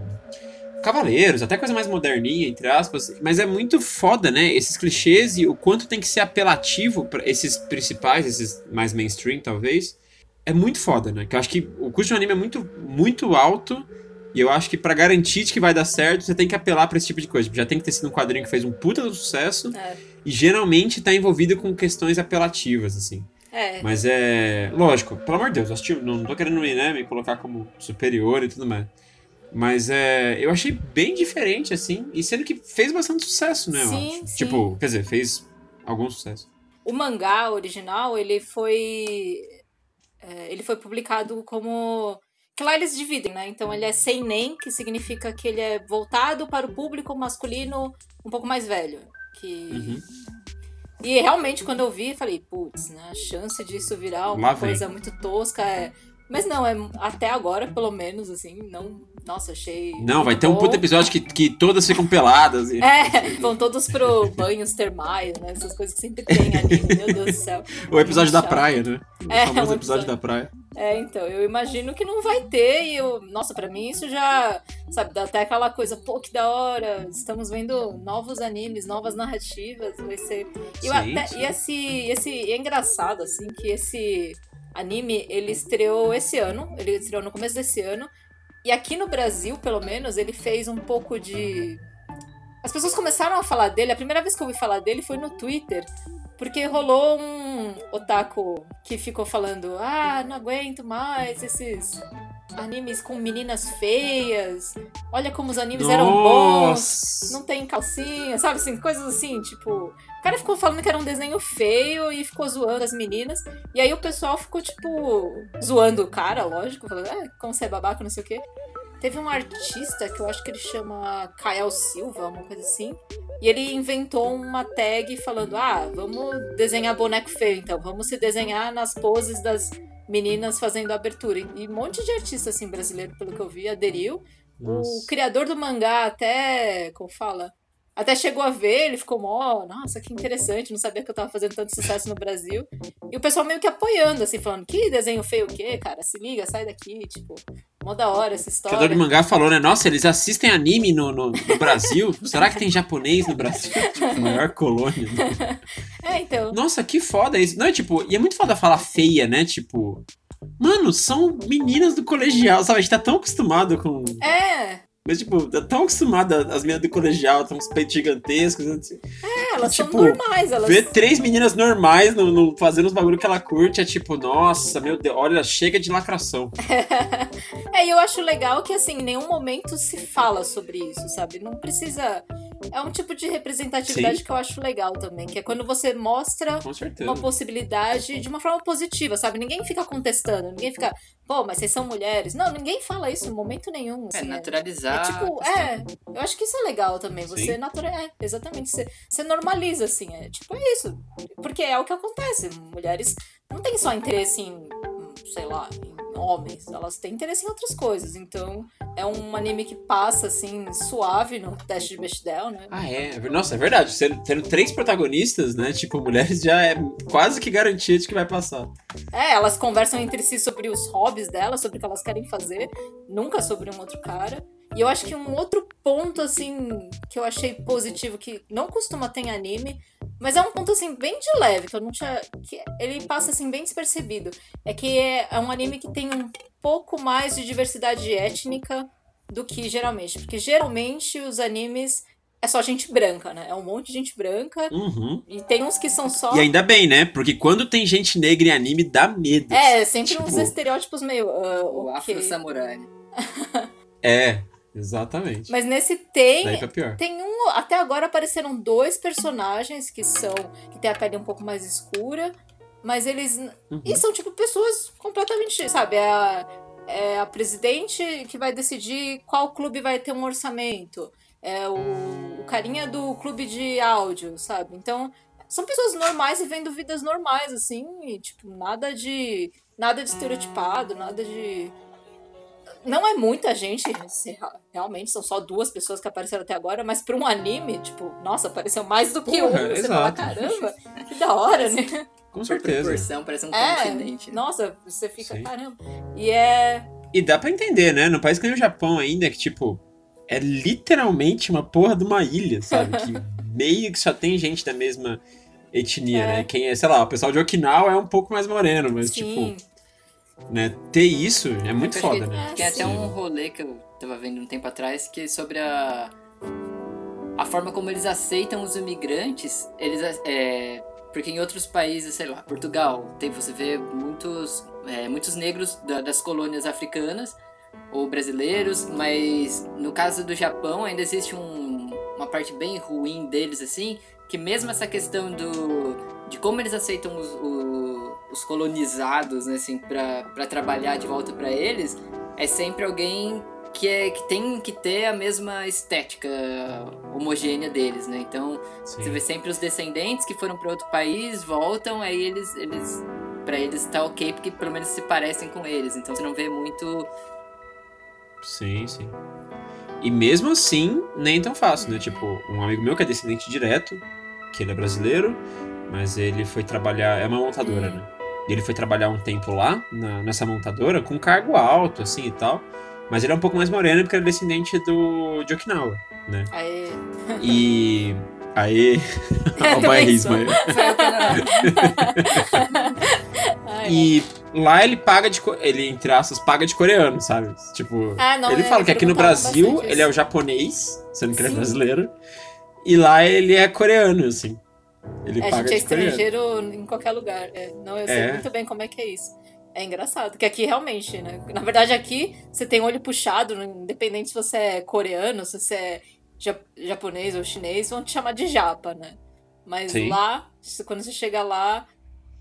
Cavaleiros, até coisa mais moderninha, entre aspas. Mas é muito foda, né? Esses clichês e o quanto tem que ser apelativo pra esses principais, esses mais mainstream, talvez. É muito foda, né? Que eu acho que o custo de um anime é muito, muito alto E eu acho que pra garantir que vai dar certo, você tem que apelar pra esse tipo de coisa. Já tem que ter sido um quadrinho que fez um puta do sucesso É. e geralmente tá envolvido com questões apelativas, assim. É. Mas é. Lógico, pelo amor de Deus, eu assisti- não tô querendo né, me colocar como superior e tudo mais. Mas é. Eu achei bem diferente, assim. E sendo que fez bastante sucesso, né? Sim, sim. Tipo, quer dizer, fez algum sucesso. O mangá original, ele foi. é, ele foi publicado como. Que lá eles dividem, né? Então ele é seinen, que significa que ele é voltado para o público masculino um pouco mais velho. Que. Uhum. E realmente, quando eu vi, falei, putz, né? A chance disso virar uma coisa muito tosca é. Mas não, é até agora, pelo menos, assim, não. Nossa, achei. Não, vai ter um puta episódio que, que todas ficam peladas. E... É, vão todos pro banhos termais, né? Essas coisas que sempre tem ali, meu Deus do céu. O episódio da praia, né? O É, famoso um episódio da praia. É, então, eu imagino que não vai ter e eu, nossa, pra mim isso já, sabe, dá até aquela coisa, pô, que da hora, estamos vendo novos animes, novas narrativas, vai ser... E, Sim, até, sim. e esse, esse, e é engraçado, assim, que esse anime, ele estreou esse ano, ele estreou no começo desse ano, e aqui no Brasil, pelo menos, ele fez um pouco de... As pessoas começaram a falar dele, a primeira vez que eu ouvi falar dele foi no Twitter, porque rolou um otaku que ficou falando: ah, não aguento mais esses animes com meninas feias. Olha como os animes eram bons. Nossa! Não tem calcinha, sabe assim, coisas assim, tipo. O cara ficou falando que era um desenho feio e ficou zoando as meninas. E aí o pessoal ficou, tipo, zoando o cara, lógico, falando, ah, como você é babaca, não sei o quê. Teve um artista que eu acho que ele chama Kael Silva, uma coisa assim. E ele inventou uma tag falando: ah, vamos desenhar boneco feio, então. Vamos se desenhar nas poses das meninas fazendo a abertura. E um monte de artista, assim, brasileiro, pelo que eu vi, aderiu. O Nossa. criador do mangá até. Como fala? Até chegou a ver, ele ficou mó, nossa, que interessante, não sabia que eu tava fazendo tanto sucesso no Brasil. E o pessoal meio que apoiando, assim, falando, que desenho feio o quê, cara? Se liga, sai daqui, tipo, mó da hora essa O história. criador de mangá falou, né? Nossa, eles assistem anime no, no, no Brasil? Será que tem japonês no Brasil? Tipo, maior colônia. né? É, então. Nossa, que foda isso. Não, é tipo, e é muito foda falar feia, né? Tipo, mano, são meninas do colegial, sabe? A gente tá tão acostumado com. É, Mas, tipo, tá tão acostumado, as meninas do colegial, tão uns peitos gigantescos. Assim. é, elas Tipo, são normais, elas. Ver três meninas normais no, no- fazendo os bagulho que ela curte é tipo, nossa, meu Deus, olha, chega de lacração. É, e eu acho legal que, assim, em nenhum momento se fala sobre isso, sabe? Não precisa. É um tipo de representatividade Sim. que eu acho legal também, que é quando você mostra uma possibilidade de uma forma positiva, sabe? Ninguém fica contestando, ninguém fica, pô, mas vocês são mulheres. Não, ninguém fala isso em momento nenhum. É, Assim, naturalizar. É tipo, é, eu acho que isso é legal também. Você Sim. natura... É, exatamente. Você, você normaliza, assim. É tipo, é isso. Porque é o que acontece. Mulheres não têm só interesse em, sei lá, em homens. Elas têm interesse em outras coisas. Então, é um anime que passa, assim, suave no teste de Bechdel, né? Ah, é. Nossa, é verdade. Sendo, tendo três protagonistas, né? Tipo, mulheres já é quase que garantia de que vai passar. É, elas conversam entre si sobre os hobbies delas, sobre o que elas querem fazer, nunca sobre um outro cara. E eu acho que um outro ponto, assim, que eu achei positivo, que não costuma ter em anime, mas é um ponto, assim, bem de leve, que eu não tinha. que ele passa, assim, bem despercebido. É que é, é um anime que tem um pouco mais de diversidade étnica do que geralmente. Porque geralmente os animes é só gente branca, né? É um monte de gente branca. Uhum. E tem uns que são só. E ainda bem, né? Porque quando tem gente negra em anime, dá medo. É, sempre Tipo- uns estereótipos meio. ah, O afro-samurai. É, exatamente. Mas nesse tem. Daí pra pior. Tem um. Até agora apareceram dois personagens que são. que tem a pele um pouco mais escura. Mas eles. Uhum. E são, tipo, pessoas completamente. Sabe? É a, é a presidente que vai decidir qual clube vai ter um orçamento. É o, o carinha do clube de áudio, sabe? Então. São pessoas normais vivendo vidas normais, assim, e, tipo, nada de. Nada de estereotipado, nada de. Não é muita gente, realmente são só duas pessoas que apareceram até agora, mas pra um anime, tipo, nossa, apareceu mais do que Porra, um. Você fala, exato. caramba, que da hora, né? Com Por certeza. proporção, parece um É, continente. né? nossa, você fica, Sim. caramba. E é. E dá pra entender, né? No país que nem o Japão ainda, que, tipo, é literalmente uma porra de uma ilha, sabe? Que meio que só tem gente da mesma etnia, É. né? Quem é, sei lá, o pessoal de Okinawa é um pouco mais moreno, mas, sim. tipo, né, ter isso é muito foda, que né? Tem até um rolê que eu tava vendo um tempo atrás que é sobre a. A forma como eles aceitam os imigrantes. Eles. É, porque em outros países, sei lá, Portugal, tem, você vê muitos, é, muitos negros da- das colônias africanas ou brasileiros, mas no caso do Japão ainda existe um- uma parte bem ruim deles, assim, que mesmo essa questão do de como eles aceitam os, o- os colonizados, né, assim, pra trabalhar de volta pra eles, é sempre alguém que, é, que tem que ter a mesma estética homogênea deles, né? Então, Sim. você vê sempre os descendentes que foram para outro país, voltam, aí eles, eles para eles tá ok porque pelo menos se parecem com eles. Então você não vê muito Sim, sim. E mesmo assim, nem tão fácil, né? Tipo, um amigo meu que é descendente direto, que ele é brasileiro, mas ele foi trabalhar. É uma montadora, Hum. né? E ele foi trabalhar um tempo lá, na- nessa montadora, com cargo alto, assim e tal. Mas ele é um pouco mais moreno porque é descendente do, de Okinawa, né? Aí. E. Aí. o aí. Ai, E lá ele paga de. Ele, entre aspas, paga de coreano, sabe? Tipo. Ah, não, ele é, fala que aqui no Brasil ele é o japonês, sendo que ele é brasileiro. E lá ele é coreano, assim. Ele A paga gente é de coreano. estrangeiro em qualquer lugar. É, não, eu sei É. muito bem como é que é isso. É engraçado, que aqui realmente, né? Na verdade, aqui você tem olho puxado, né? independente se você é coreano, se você é ja- japonês ou chinês, vão te chamar de japa, né? Mas Sim. lá, quando você chega lá,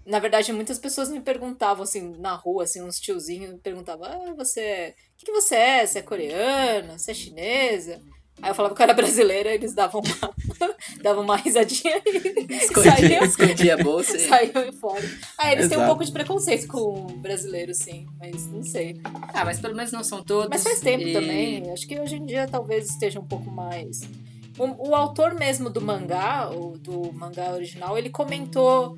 na verdade, muitas pessoas me perguntavam, assim, na rua, assim, uns tiozinhos me perguntavam, ah, você é... O que, que você é? Você é coreana? Você é chinesa? Aí eu falava que eu era brasileira, eles davam uma, davam uma risadinha e escondia, saíam, escondia a bolsa. e- saíam fora. Ah, eles têm um Exato. pouco de preconceito com o brasileiro, sim, mas não sei. Ah, mas pelo menos não são todos. Mas faz tempo e- também, acho que hoje em dia talvez esteja um pouco mais. O, o autor mesmo do mangá, o, do mangá original, ele comentou.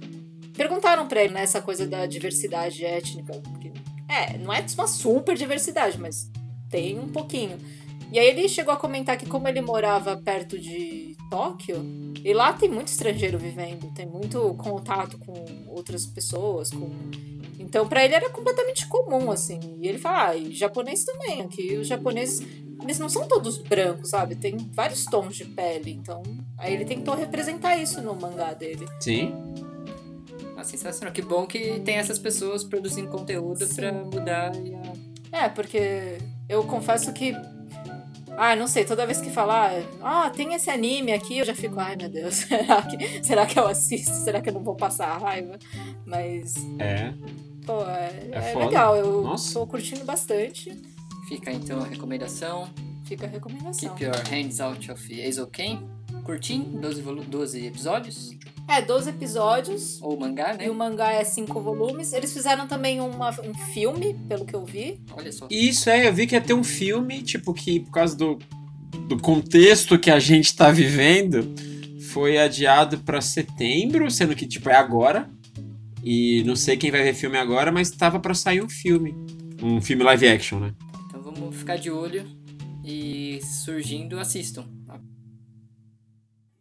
Perguntaram pra ele, né, essa coisa da diversidade étnica. porque, é, não é uma super diversidade, mas tem um pouquinho. E aí ele chegou a comentar que como ele morava perto de Tóquio, e lá tem muito estrangeiro vivendo, tem muito contato com outras pessoas, com então pra ele era completamente comum assim. E ele fala, ah, e japonês também, aqui os japoneses eles não são todos brancos, sabe? Tem vários tons de pele, então aí ele tentou representar isso no mangá dele. Sim. Ah, sensacional. Que bom que tem essas pessoas produzindo conteúdo pra mudar e a... É, porque eu confesso que. Ah, não sei, toda vez que falar, ah, tem esse anime aqui, eu já fico, ai meu Deus, será que, será que eu assisto? Será que eu não vou passar raiva? Mas, É. pô, é, É é legal, eu Nossa. tô curtindo bastante. Fica então a recomendação. Fica a recomendação. Keep Your Hands Out of Eizouken. Curtinho, 12, volu- 12 episódios. É, 12 episódios. Ou mangá, né? E o mangá é cinco volumes. Eles fizeram também uma, um filme, pelo que eu vi. Olha só. Isso é, eu vi que ia ter um filme, tipo, que por causa do, do contexto que a gente tá vivendo, foi adiado pra setembro, sendo que, tipo, é agora. E não sei quem vai ver filme agora, mas tava pra sair um filme. Um filme live action, né? Então vamos ficar de olho e surgindo, assistam.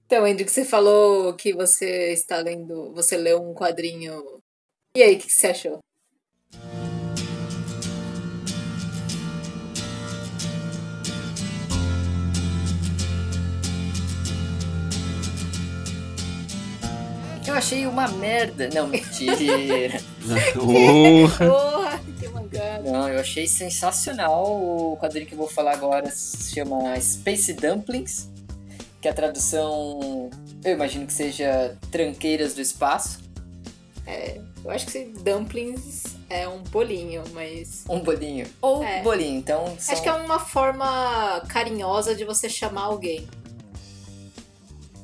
Então, Andy, que você falou que você está lendo. Você leu um quadrinho. E aí, o que você achou? Eu achei uma merda. Não, mentira. Porra! Porra, que mangá. Não, eu achei sensacional. O quadrinho que eu vou falar agora se chama Space Dumplings, que a tradução eu imagino que seja Tranqueiras do Espaço. Eu acho que dumplings é um bolinho, mas. Um bolinho. Ou É. bolinho, então são... Acho que é uma forma carinhosa de você chamar alguém.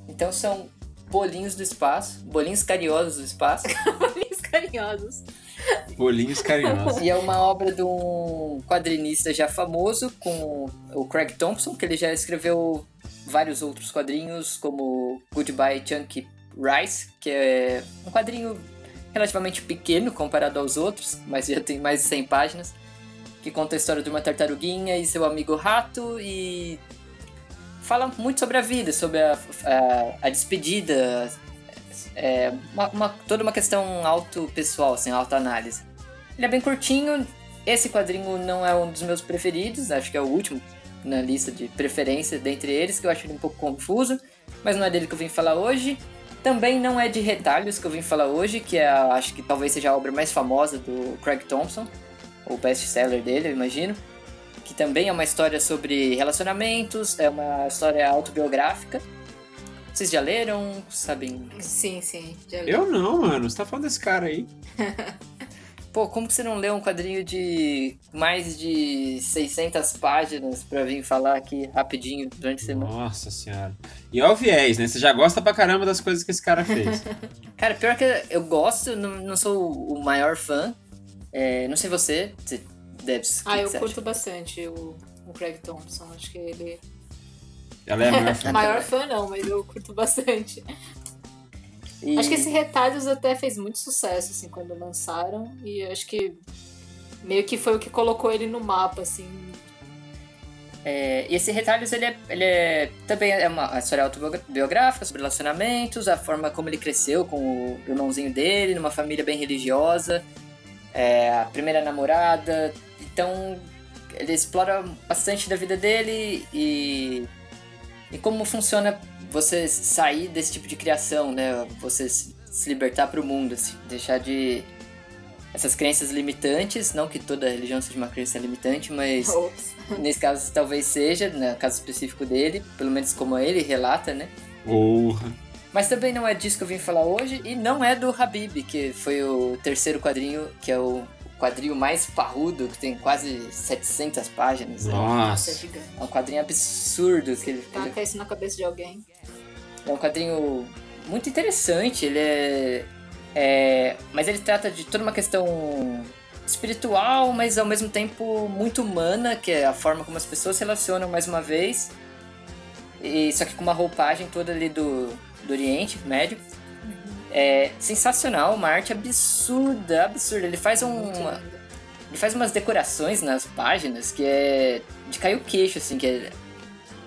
Então são bolinhos do espaço, bolinhos carinhosos do espaço. Bolinhos carinhosos. Bolinhos carinhosos. e é uma obra de um quadrinista já famoso, com o Craig Thompson, que ele já escreveu vários outros quadrinhos, como Goodbye Chunky Rice, que é um quadrinho relativamente pequeno comparado aos outros, mas já tem mais de 100 páginas, que conta a história de uma tartaruguinha e seu amigo rato e fala muito sobre a vida, sobre a, a, a despedida, é, uma, uma- toda uma questão auto-pessoal, assim, autoanálise. Ele é bem curtinho. Esse quadrinho não é um dos meus preferidos, acho que é o último na lista de preferência dentre eles, que eu acho ele um pouco confuso, mas não é dele que eu vim falar hoje. Também não é de retalhos que eu vim falar hoje, que é, acho que talvez seja a obra mais famosa do Craig Thompson, o best-seller dele, eu imagino. Que também é uma história sobre relacionamentos, é uma história autobiográfica. Vocês já leram? Sabem? Sim, sim. Já li. Eu não, mano. Você tá falando desse cara aí. Pô, como que você não leu um quadrinho de mais de 600 páginas pra vir falar aqui rapidinho durante a semana? Nossa senhora. E é o viés, né? Você já gosta pra caramba das coisas que esse cara fez. Cara, pior que eu gosto, não, não sou o maior fã. É, não sei você, você deve Ah, eu curto bastante o, o Craig Thompson. Acho que ele. Ela é a maior fã. Maior fã não, mas eu curto bastante. E- Acho que esse Retalhos até fez muito sucesso, assim, quando lançaram. E acho que meio que foi o que colocou ele no mapa, assim. É, e esse Retalhos, ele é, ele é também é uma história autobiográfica sobre relacionamentos, a forma como ele cresceu com o irmãozinho dele, numa família bem religiosa, é, a primeira namorada. Então, ele explora bastante da vida dele e, e como funciona você sair desse tipo de criação, né? Você se libertar para o mundo, assim, deixar de essas crenças limitantes, não que toda religião seja uma crença limitante, mas Ops. Nesse caso, talvez seja, no caso específico dele, pelo menos como ele relata, né? Porra. Mas também não é disso que eu vim falar hoje, e não é do Habib, que foi o terceiro quadrinho, que é o quadrinho mais parrudo, que tem quase 700 páginas. né? Nossa, é gigante. É um quadrinho absurdo, que ele, ele Taca isso na cabeça de alguém. é um quadrinho muito interessante, ele é, é- Mas ele trata de toda uma questão espiritual, mas ao mesmo tempo muito humana, que é a forma como as pessoas se relacionam mais uma vez. E, só que com uma roupagem toda ali do, do Oriente Médio. É sensacional, uma arte absurda, absurda. Ele faz um, ele faz umas decorações nas páginas que é de cair o queixo, assim, que é,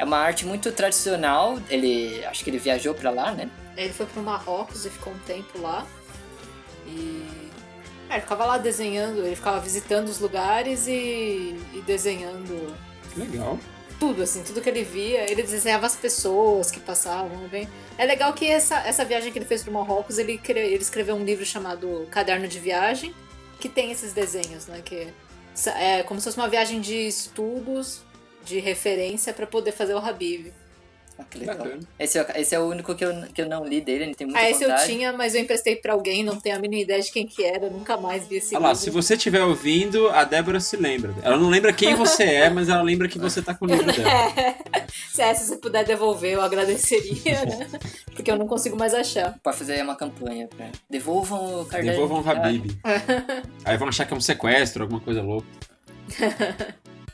é uma arte muito tradicional. Ele, acho que ele viajou pra lá, né? Ele foi pro Marrocos e ficou um tempo lá. E. É, ele ficava lá desenhando, ele ficava visitando os lugares e, e desenhando Que legal. Tudo, assim, tudo que ele via. Ele desenhava as pessoas que passavam. Bem... É legal que essa, essa viagem que ele fez pro Marrocos, ele, ele escreveu um livro chamado Caderno de Viagem, que tem esses desenhos, né? Que é como se fosse uma viagem de estudos, de referência, pra poder fazer o Habib. Ah, que legal. Bacana. Esse, é- esse é o único que eu, que eu não li dele, ele tem muita Ah, esse eu vontade. tinha, mas eu emprestei pra alguém, não tenho a mínima ideia de quem que era, nunca mais vi esse Olha lá, livro. se você estiver ouvindo, a Débora se lembra. Ela não lembra quem você é, mas ela lembra que você tá com o livro dela. Se, é, se você puder devolver, eu agradeceria, né? Porque eu não consigo mais achar. Pode fazer uma campanha pra... Devolvam o Kardec. Devolvam o Habib. Aí vão achar que é um sequestro, alguma coisa louca.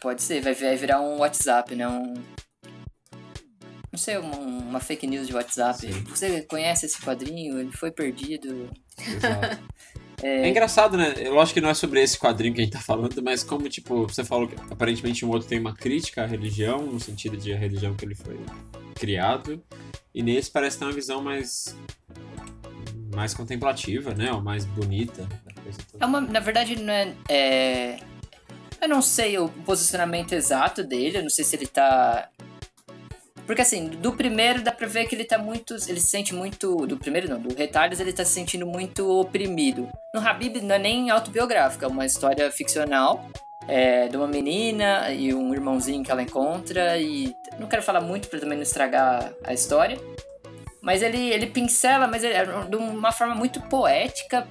Pode ser, vai, vai virar um WhatsApp, né? Um... Não sei, uma, uma fake news de WhatsApp. Sim. Você conhece esse quadrinho? Ele foi perdido. Exato. É engraçado, né? Eu acho que não é sobre esse quadrinho que a gente tá falando, mas como, tipo, você falou que aparentemente um outro tem uma crítica à religião, no sentido de a religião que ele foi criado, e nesse parece ter uma visão mais mais contemplativa, né? Ou mais bonita toda. É uma, na verdade, não é, é- Eu não sei o posicionamento exato dele, eu não sei se ele tá. Porque assim, do primeiro dá pra ver que ele tá muito. Ele se sente muito. Do primeiro não, do Retalhos ele tá se sentindo muito oprimido. No Habib não é nem autobiográfica, é uma história ficcional. é, de uma menina e um irmãozinho que ela encontra e não quero falar muito pra também não estragar a história mas ele, ele pincela mas ele, é de uma forma muito poética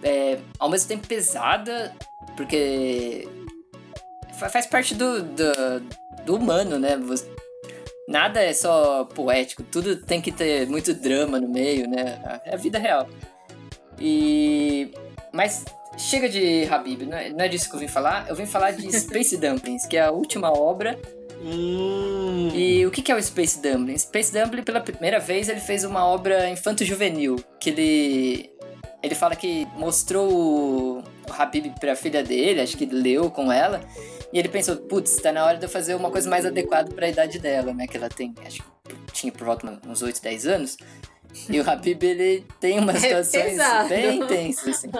é, ao mesmo tempo pesada, porque fa- faz parte do, do, do humano, né? Nada é só poético, tudo tem que ter muito drama no meio, né? É a vida real. E. Mas chega de Habib, não é, não é disso que eu vim falar. Eu vim falar de Space Dumplings, que é a última obra Hum, e o que que é o Space Dumpling? Space Dumpling, pela primeira vez, ele fez uma obra infanto-juvenil, que ele... Ele fala que mostrou o o Habib pra filha dele, acho que leu com ela, e ele pensou, putz, tá na hora de eu fazer uma coisa mais adequada pra idade dela, né? Que ela tem, acho que tinha por volta uns 8, 10 anos. E o Habib, ele tem umas É situações pesado. bem intensas, assim.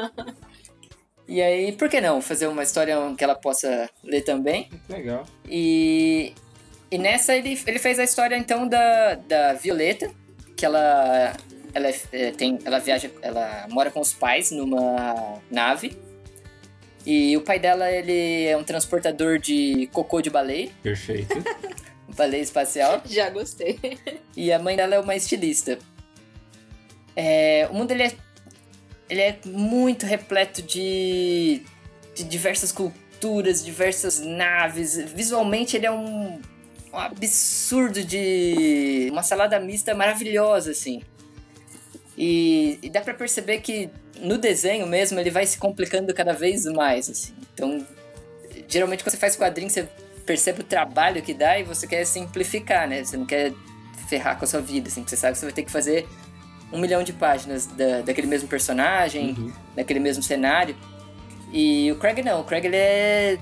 E aí, por que não fazer uma história que ela possa ler também? Legal. E, e nessa ele, ele fez a história então da, da Violeta, que ela ela é- é, tem ela viaja, ela mora com os pais numa nave. E o pai dela ele é um transportador de cocô de baleia, Perfeito. baleia espacial. Já gostei. E a mãe dela é uma estilista. É, o mundo ele é, ele é muito repleto de, de diversas culturas, diversas naves. Visualmente ele é um, um absurdo de uma salada mista maravilhosa assim. E, e dá pra perceber que no desenho mesmo ele vai se complicando cada vez mais assim. Então, geralmente quando você faz quadrinho você percebe o trabalho que dá e você quer simplificar, né? Você não quer ferrar com a sua vida, assim, porque você sabe que você vai ter que fazer um milhão de páginas da, daquele mesmo personagem, Uhum. daquele mesmo cenário. E o Craig não, o Craig ele é.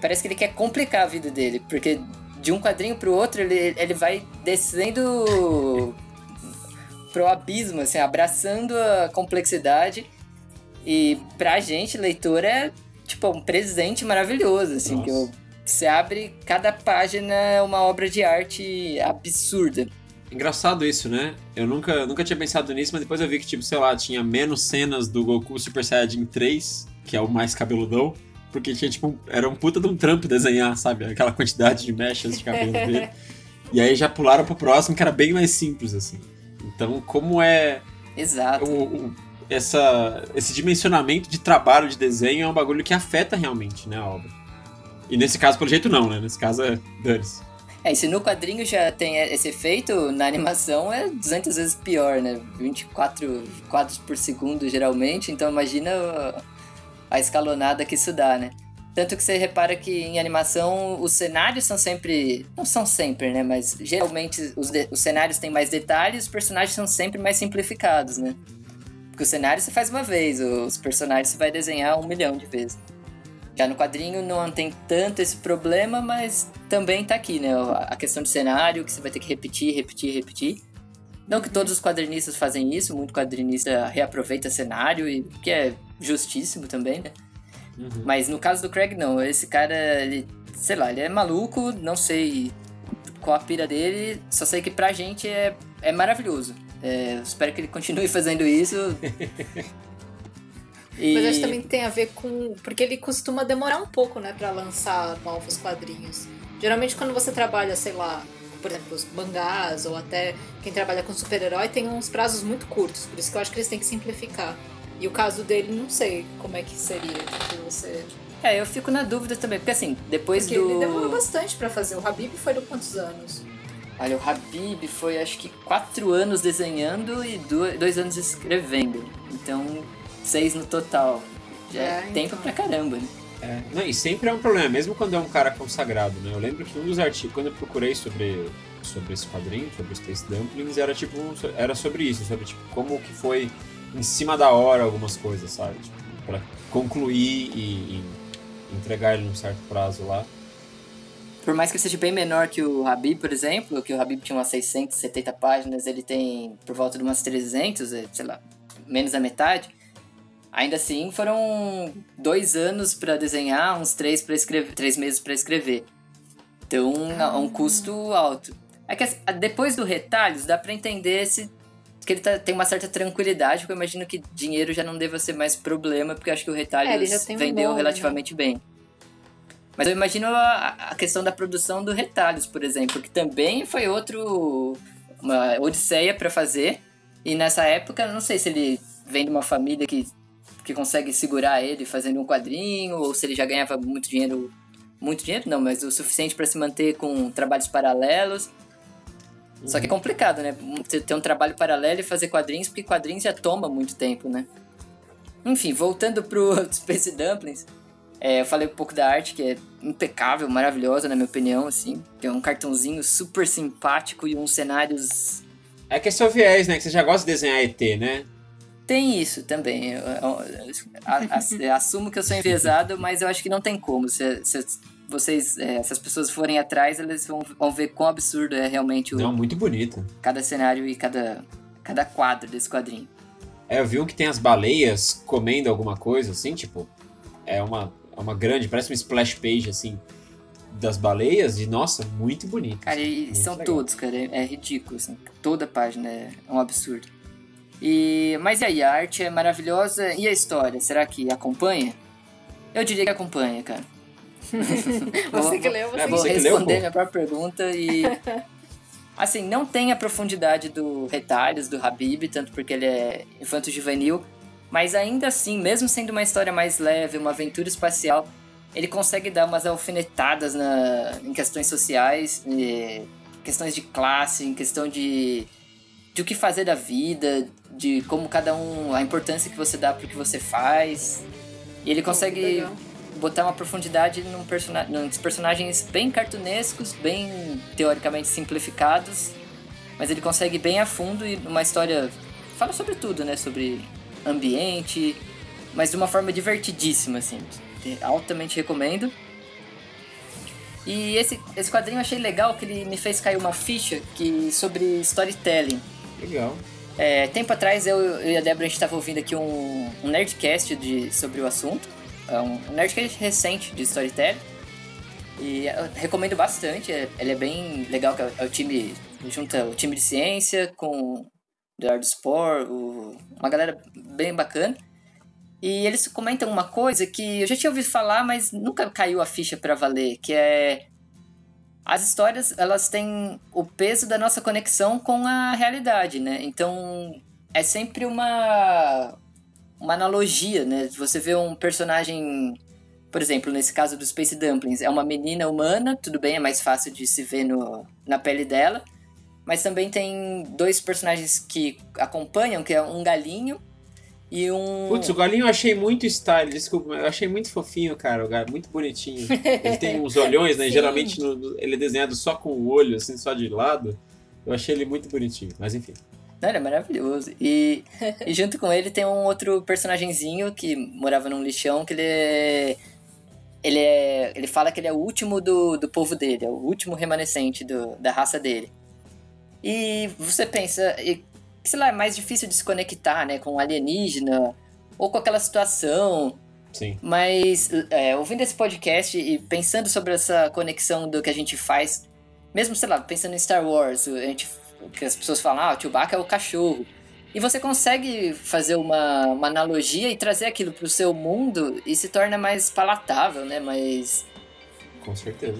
Parece que ele quer complicar a vida dele, porque de um quadrinho pro outro ele, ele vai descendo pro abismo, assim, abraçando a complexidade. E pra gente, leitor, é tipo um presente maravilhoso, assim, Nossa. que eu- você abre, cada página é uma obra de arte absurda. Engraçado isso, né? Eu nunca, nunca tinha pensado nisso, mas depois eu vi que, tipo, sei lá, tinha menos cenas do Goku Super Saiyajin 3, que é o mais cabeludão, porque tinha, tipo, era um puta de um trampo desenhar, sabe? Aquela quantidade de mechas de cabelo dele. E aí já pularam pro próximo, que era bem mais simples, assim. Então, como é Exato. o, o- essa, esse dimensionamento de trabalho de desenho é um bagulho que afeta realmente, né, a obra. E nesse caso, pelo jeito, não, né? Nesse caso é dane-se. É, e se no quadrinho já tem esse efeito, na animação é 200 vezes pior, né? 24 quadros por segundo, geralmente, então imagina a escalonada que isso dá, né? Tanto que você repara que em animação os cenários são sempre. Não são sempre, né? Mas geralmente os, de- os cenários têm mais detalhes os personagens são sempre mais simplificados, né? Porque o cenário você faz uma vez, os personagens você vai desenhar um milhão de vezes. Já no quadrinho não tem tanto esse problema, mas também tá aqui, né? A questão de cenário, que você vai ter que repetir, repetir, repetir. Não que todos os quadrinistas fazem isso, muito quadrinista reaproveita cenário, e que é justíssimo também, né? Uhum. Mas no caso do Craig, não. Esse cara, ele, sei lá, ele é maluco, não sei qual a pira dele, só sei que pra gente é, é maravilhoso. É, espero que ele continue fazendo isso. E- Mas acho que também tem a ver com. Porque ele costuma demorar um pouco, né, pra lançar novos quadrinhos. Geralmente quando você trabalha, sei lá, por exemplo, os mangás ou até quem trabalha com super-herói tem uns prazos muito curtos. Por isso que eu acho que eles têm que simplificar. E o caso dele, não sei como é que seria. Tipo, você... É, eu fico na dúvida também, porque assim, depois Porque do. ele demorou bastante pra fazer. O Habib foi de quantos anos? Olha, o Habib foi acho que quatro anos desenhando e do- dois anos escrevendo. Então, seis no total. Já é, É, tempo então. pra caramba, né? É, não, e sempre é um problema, mesmo quando é um cara consagrado, né? Eu lembro que um dos artigos, quando eu procurei sobre, sobre esse quadrinho, sobre os Space Dumplings, era tipo, era sobre isso, sobre tipo, como que foi em cima da hora algumas coisas, sabe? Tipo, pra concluir e, e entregar ele num certo prazo lá. Por mais que ele seja bem menor que o Habib, por exemplo, que o Habib tinha umas 670 páginas, ele tem por volta de umas 300, é, sei lá, menos da metade. Ainda assim, foram dois anos pra desenhar, uns três, pra escrever, três meses pra escrever. Então, é um custo alto. É que depois do retalhos, dá pra entender se que ele tá- tem uma certa tranquilidade, porque eu imagino que dinheiro já não deva ser mais problema, porque eu acho que o retalhos É, tem um vendeu nome, relativamente bem. Mas eu imagino a, a questão da produção do retalhos, por exemplo, que também foi outro uma odisseia pra fazer. E nessa época, não sei se ele vem de uma família que, que consegue segurar ele fazendo um quadrinho, ou se ele já ganhava muito dinheiro. Muito dinheiro, não, mas o suficiente pra se manter com trabalhos paralelos. Só que é complicado, né? Você ter um trabalho paralelo e fazer quadrinhos, porque quadrinhos já toma muito tempo, né? Enfim, voltando pro Space Dumplings, é, eu falei um pouco da arte, que é impecável, maravilhosa, na minha opinião, assim. É um cartãozinho super simpático e uns cenários. É que é seu viés, né? Que você já gosta de desenhar ET, né? Tem isso também. Eu, eu- eu assumo que eu sou enviesado, mas eu acho que não tem como. Se vocês, é, se as pessoas forem atrás, eles vão, vão ver quão absurdo é realmente o, Não, muito bonito. cada cenário e cada, cada quadro desse quadrinho. É, eu vi um que tem as baleias comendo alguma coisa, assim, tipo. É uma, é uma grande, parece uma splash page, assim, das baleias. E, nossa, muito bonito. Cara, e Muito são legal. todos, cara. É, é ridículo, assim. Toda a página é um absurdo. E, mas e aí, a arte é maravilhosa. E a história? Será que acompanha? Eu diria que acompanha, cara. Você que leu, você É, que Vou que responder minha própria pergunta e. Assim, não tem a profundidade do Retalhos, do Habib, tanto porque ele é infanto-juvenil, mas ainda assim, mesmo sendo uma história mais leve, uma aventura espacial, ele consegue dar umas alfinetadas na, em questões sociais, eh, questões de classe, em questão de, de o que fazer da vida, de como cada um, a importância que você dá pro que você faz. E ele consegue. Botar uma profundidade num persona nos personagens bem cartunescos, bem teoricamente simplificados, mas ele consegue ir bem a fundo e numa história fala sobre tudo, né, sobre ambiente, mas de uma forma divertidíssima assim. Altamente recomendo. E esse, esse quadrinho eu achei legal que ele me fez cair uma ficha que sobre storytelling. Legal. É, tempo atrás eu, eu e a Débora a gente estava ouvindo aqui um, um Nerdcast de, sobre o assunto. É um, Nerdcast recente de storytelling. E recomendo bastante. é- ele é bem legal, que é, o- é o time. Junta o time de ciência com o Eduardo Spor, o- uma galera bem bacana. E eles comentam uma coisa que eu já tinha ouvido falar, mas nunca caiu a ficha pra valer, que é as histórias, elas têm o peso da nossa conexão com a realidade, né? Então, é sempre uma uma analogia, né? Você vê um personagem, por exemplo, nesse caso do Space Dumplings, é uma menina humana, tudo bem, é mais fácil de se ver no, na pele dela, mas também tem dois personagens que acompanham, que é um galinho e um Putz, o galinho eu achei muito style, desculpa, eu achei muito fofinho, cara, o galinho, muito bonitinho. Ele tem uns olhões, né? Geralmente no- ele é desenhado só com o olho, assim, só de lado. Eu achei ele muito bonitinho, mas enfim. Ele é maravilhoso. E, e junto com ele tem um outro personagenzinho que morava num lixão que ele é. Ele é. Ele fala que ele é o último do, do povo dele, é o último remanescente do, da raça dele. E você pensa, e, sei lá, é mais difícil de se conectar, né, com um alienígena ou com aquela situação. Sim. Mas é, ouvindo esse podcast e pensando sobre essa conexão do que a gente faz, mesmo, sei lá, pensando em Star Wars, a gente, que as pessoas falam, ah, o Chewbacca é o cachorro. E você consegue fazer uma, uma analogia e trazer aquilo pro seu mundo e se torna mais palatável, né? Mais. Com certeza.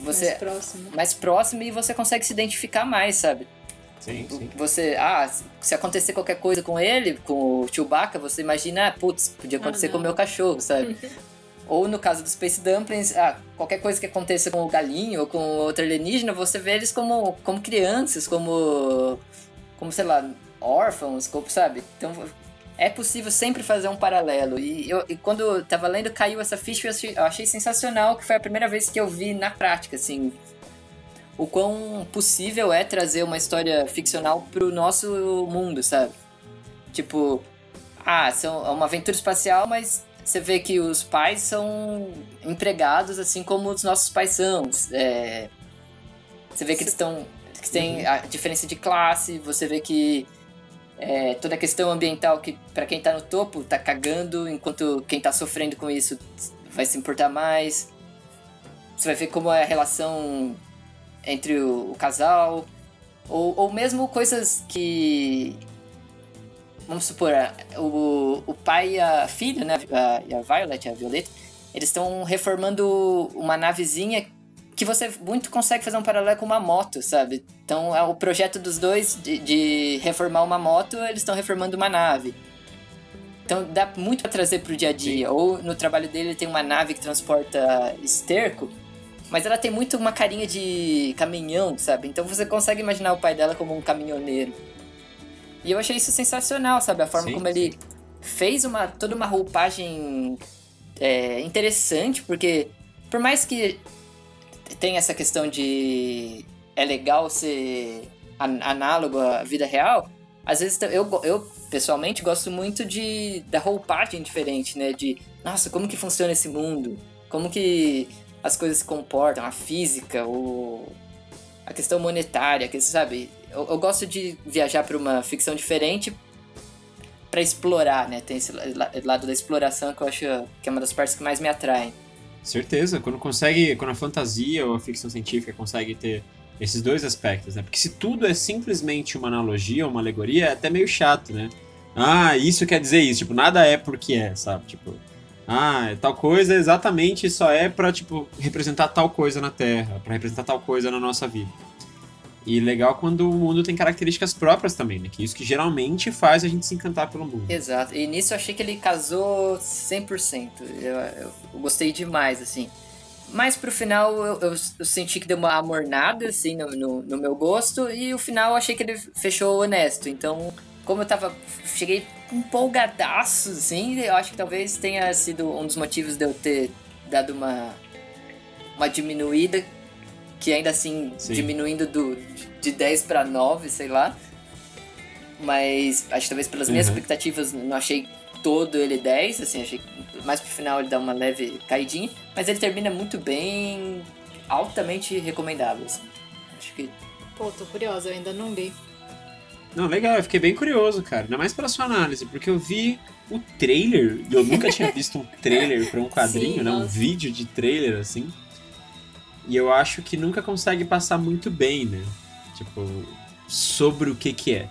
Você, Mais próximo. mais próximo e você consegue se identificar mais, sabe? Sim, sim. Você, ah, se acontecer qualquer coisa com ele, com o Chewbacca, você imagina, ah, putz, podia acontecer Ah, com o meu cachorro, sabe? ou no caso do Space Dumplings, ah, qualquer coisa que aconteça com o galinho ou com outro alienígena, você vê eles como, como crianças, como, como, sei lá, órfãos, como, sabe? Então, é possível sempre fazer um paralelo. E, eu, e quando eu tava lendo, caiu essa ficha e eu achei, eu achei sensacional, que foi a primeira vez que eu vi na prática, assim, o quão possível é trazer uma história ficcional pro nosso mundo, sabe? Tipo, ah, são, é uma aventura espacial, mas você vê que os pais são empregados assim como os nossos pais são. É, você vê que eles estão. que tem a diferença de classe, você vê que é, toda a questão ambiental que para quem tá no topo tá cagando, enquanto quem tá sofrendo com isso vai se importar mais. Você vai ver como é a relação entre o, o casal, ou, ou mesmo coisas que. Vamos supor, o, o pai e a filha, né? A, e a Violet, a Violeta, eles estão reformando uma navezinha que você muito consegue fazer um paralelo com uma moto, sabe? Então, é o projeto dos dois de, de reformar uma moto, eles estão reformando uma nave. Então, dá muito pra trazer pro dia a dia. Ou no trabalho dele tem uma nave que transporta esterco, mas ela tem muito uma carinha de caminhão, sabe? Então você consegue imaginar o pai dela como um caminhoneiro. E eu achei isso sensacional, sabe? A forma Sim, como ele fez uma toda uma roupagem é, interessante, porque por mais que tenha essa questão de é legal ser an- análogo à vida real, às vezes eu, eu pessoalmente gosto muito de da roupagem diferente, né? De nossa, como que funciona esse mundo? Como que as coisas se comportam, a física, o a questão monetária, que sabe? Eu, eu gosto de viajar para uma ficção diferente para explorar, né? Tem esse lado da exploração que eu acho que é uma das partes que mais me atraem. Certeza, quando consegue, quando a fantasia ou a ficção científica consegue ter esses dois aspectos, né? Porque se tudo é simplesmente uma analogia, uma alegoria, é até meio chato, né? Ah, isso quer dizer isso, tipo, nada é porque é, sabe? Tipo, ah, tal coisa exatamente só é para tipo representar tal coisa na Terra, para representar tal coisa na nossa vida. E legal quando o mundo tem características próprias também, né? Que isso que geralmente faz a gente se encantar pelo mundo. Exato. E nisso eu achei que ele casou 100%. Eu, eu, eu gostei demais, assim. Mas pro final eu, eu, eu, senti que deu uma amornada, assim, no, no, no, meu gosto. E o final eu achei que ele fechou honesto. Então, como eu tava. Cheguei empolgadaço, assim, eu acho que talvez tenha sido um dos motivos de eu ter dado uma. Uma diminuída. Que ainda assim, Sim. diminuindo do, de 10 para 9, sei lá. Mas acho que talvez pelas uhum. minhas expectativas não achei todo ele 10, assim, achei que mais pro final ele dá uma leve caidinha, mas ele termina muito bem, altamente recomendável, assim. Acho que. Pô, tô curiosa, eu ainda não li. Não, legal, eu fiquei bem curioso, cara. Ainda mais pela sua análise, porque eu vi o trailer, eu nunca tinha visto um trailer para um quadrinho, Sim, né? Um vídeo de trailer, assim. E eu acho que nunca consegue passar muito bem, né? Tipo, sobre o que que é.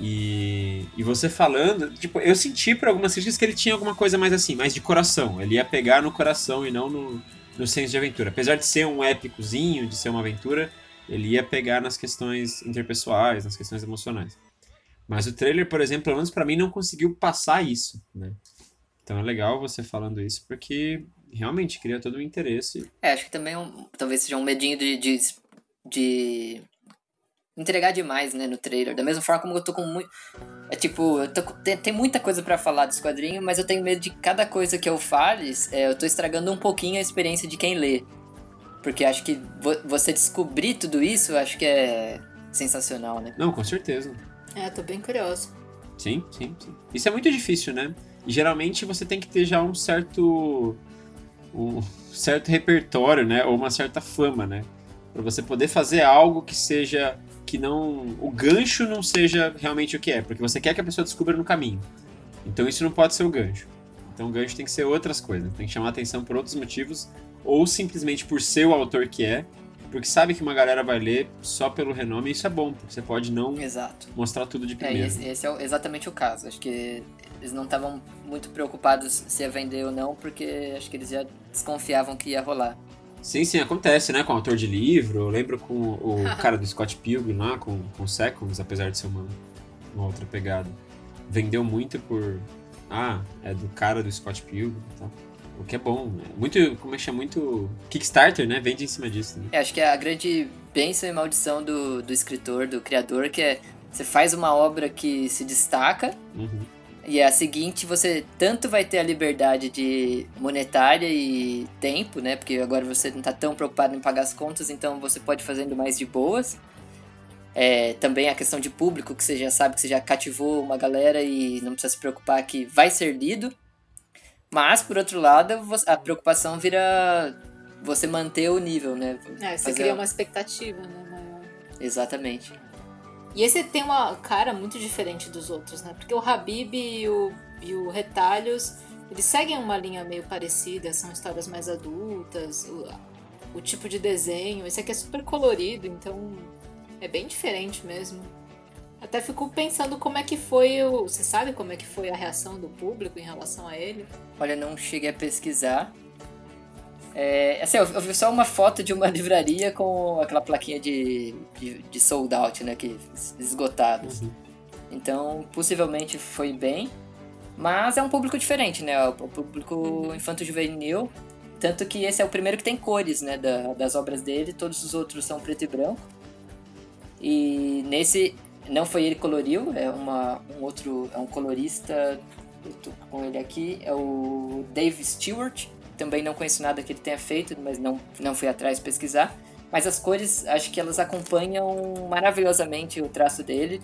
E, e você falando, tipo, eu senti por algumas críticas que ele tinha alguma coisa mais assim, mais de coração. Ele ia pegar no coração e não no, no senso de aventura. Apesar de ser um épicozinho, de ser uma aventura, ele ia pegar nas questões interpessoais, nas questões emocionais. Mas o trailer, por exemplo, pelo menos pra mim, não conseguiu passar isso, né? Então é legal você falando isso, porque realmente cria todo o interesse. É, acho que também é um, talvez seja um medinho de, de, de entregar demais, né, no trailer. Da mesma forma como eu tô com muito. É tipo, eu tô, tem, tem muita coisa para falar desse quadrinho, mas eu tenho medo de cada coisa que eu fale, é, eu tô estragando um pouquinho a experiência de quem lê. Porque acho que vo você descobrir tudo isso, acho que é sensacional, né? Não, com certeza. É, tô bem curioso. Sim, sim, sim. Isso é muito difícil, né? E geralmente você tem que ter já um certo. Um certo repertório, né? Ou uma certa fama, né? Pra você poder fazer algo que seja que não. O gancho não seja realmente o que é, porque você quer que a pessoa descubra no caminho. Então isso não pode ser o gancho. Então o gancho tem que ser outras coisas, tem que chamar atenção por outros motivos, ou simplesmente por ser o autor que é, porque sabe que uma galera vai ler só pelo renome, e isso é bom, porque você pode não Exato. mostrar tudo de primeira. É, esse, esse é exatamente o caso. Acho que eles não estavam muito preocupados se ia vender ou não, porque acho que eles já desconfiavam que ia rolar. Sim, sim, acontece, né? Com autor de livro. Eu lembro com o cara do Scott Pilgrim lá, com, com Seconds, apesar de ser uma, uma outra pegada. Vendeu muito por. Ah, é do cara do Scott Pilgrim e tal. O que é bom. Muito, como é que chama? Muito. Kickstarter, né? Vende em cima disso. Né? É, acho que é a grande bênção e maldição do, do escritor, do criador, que é você faz uma obra que se destaca. Uhum e a seguinte, você tanto vai ter a liberdade de monetária e tempo, né? Porque agora você não está tão preocupado em pagar as contas, então você pode fazendo mais de boas. É, também a questão de público, que você já sabe que você já cativou uma galera e não precisa se preocupar que vai ser lido. Mas, por outro lado, a preocupação vira você manter o nível, né? É, você Fazer... cria uma expectativa, né? Maior. Exatamente. E esse tem uma cara muito diferente dos outros, né? Porque o Habib e o, e o Retalhos, eles seguem uma linha meio parecida, são histórias mais adultas, o, o tipo de desenho. Esse aqui é super colorido, então é bem diferente mesmo. Até fico pensando como é que foi o. Você sabe como é que foi a reação do público em relação a ele? Olha, não cheguei a pesquisar, é, assim, eu, eu, vi só uma foto de uma livraria com aquela plaquinha de, de, de sold out, né? Que, esgotados. Uhum. Então, possivelmente foi bem. Mas é um público diferente, né? O, público infanto-juvenil. Tanto que esse é o primeiro que tem cores, né? Da, das obras dele. Todos os outros são preto e branco. E nesse, não foi ele que coloriu, é uma, um outro, é um colorista, eu tô com ele aqui, é o Dave Stewart também não conheço nada que ele tenha feito, mas não, não fui atrás pesquisar. Mas as cores, acho que elas acompanham maravilhosamente o traço dele.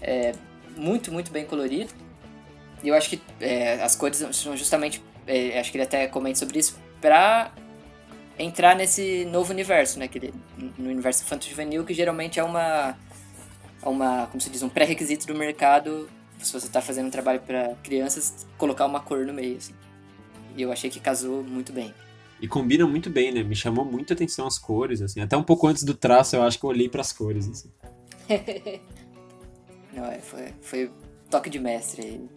É muito, muito bem colorido. E eu acho que é, as cores são justamente, é, acho que ele até comenta sobre isso, pra entrar nesse novo universo, né? Que ele, no universo infanto-juvenil, que geralmente é uma, uma, como se diz, um pré-requisito do mercado se você tá fazendo um trabalho pra crianças, colocar uma cor no meio, assim. E eu achei que casou muito bem. E combina muito bem, né? Me chamou muito a atenção as cores, assim. Até um pouco antes do traço, eu acho que eu olhei pras cores, assim. Não, é, foi, foi toque de mestre.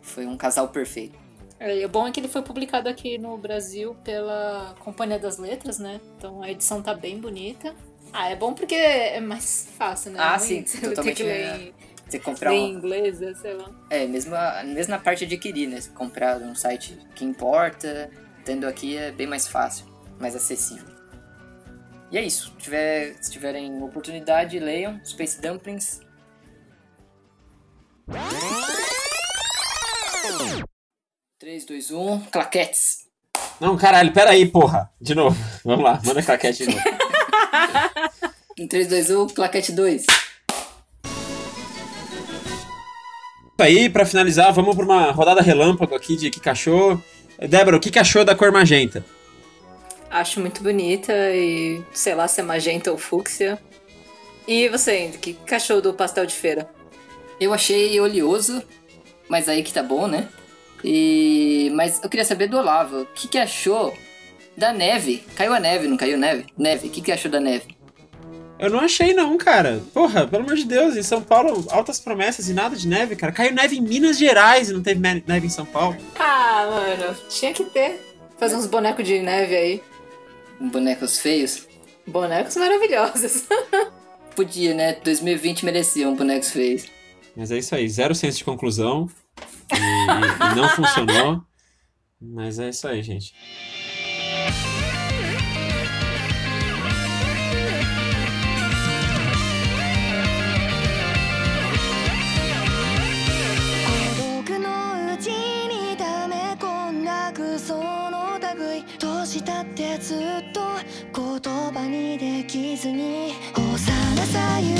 Foi um casal perfeito. É, o bom é que ele foi publicado aqui no Brasil pela Companhia das Letras, né? Então a edição tá bem bonita. Ah, é bom porque é mais fácil, né? Ah, sim, Você tem totalmente que ler é. em, Você comprar em um. inglês, sei lá. É, mesmo, a- mesmo na parte de adquirir, né? Você comprar um site que importa, tendo aqui é bem mais fácil, mais acessível. E é isso. Se, tiver, se tiverem oportunidade, leiam Space Dumplings. Três, dois, um, claquetes. Não, caralho, peraí, porra. De novo. Vamos lá, manda claquete de novo. Em 3, 2, 1, claquete 2. Isso aí, pra finalizar, vamos pra uma rodada relâmpago aqui de que cachorro. Débora, o que que achou da cor magenta? Acho muito bonita e sei lá se é magenta ou fúcsia. E você, Andy, que que achou do pastel de feira? Eu achei oleoso, mas aí que tá bom, né? E mas eu queria saber do Olavo, o que, que achou da neve? Caiu a neve, não caiu neve? Neve, o que, que achou da neve? Eu não achei não, cara. Porra, pelo amor de Deus, em São Paulo, altas promessas e nada de neve, cara. Caiu neve em Minas Gerais e não teve neve em São Paulo. Ah, mano, tinha que ter. Fazer uns bonecos de neve aí. Bonecos feios? Bonecos maravilhosos. Podia, né? 2020 merecia um bonecos feios. Mas é isso aí, zero senso de conclusão. E- e não funcionou. Mas é isso aí, gente.「ずっと言葉にできずに」「幼さゆ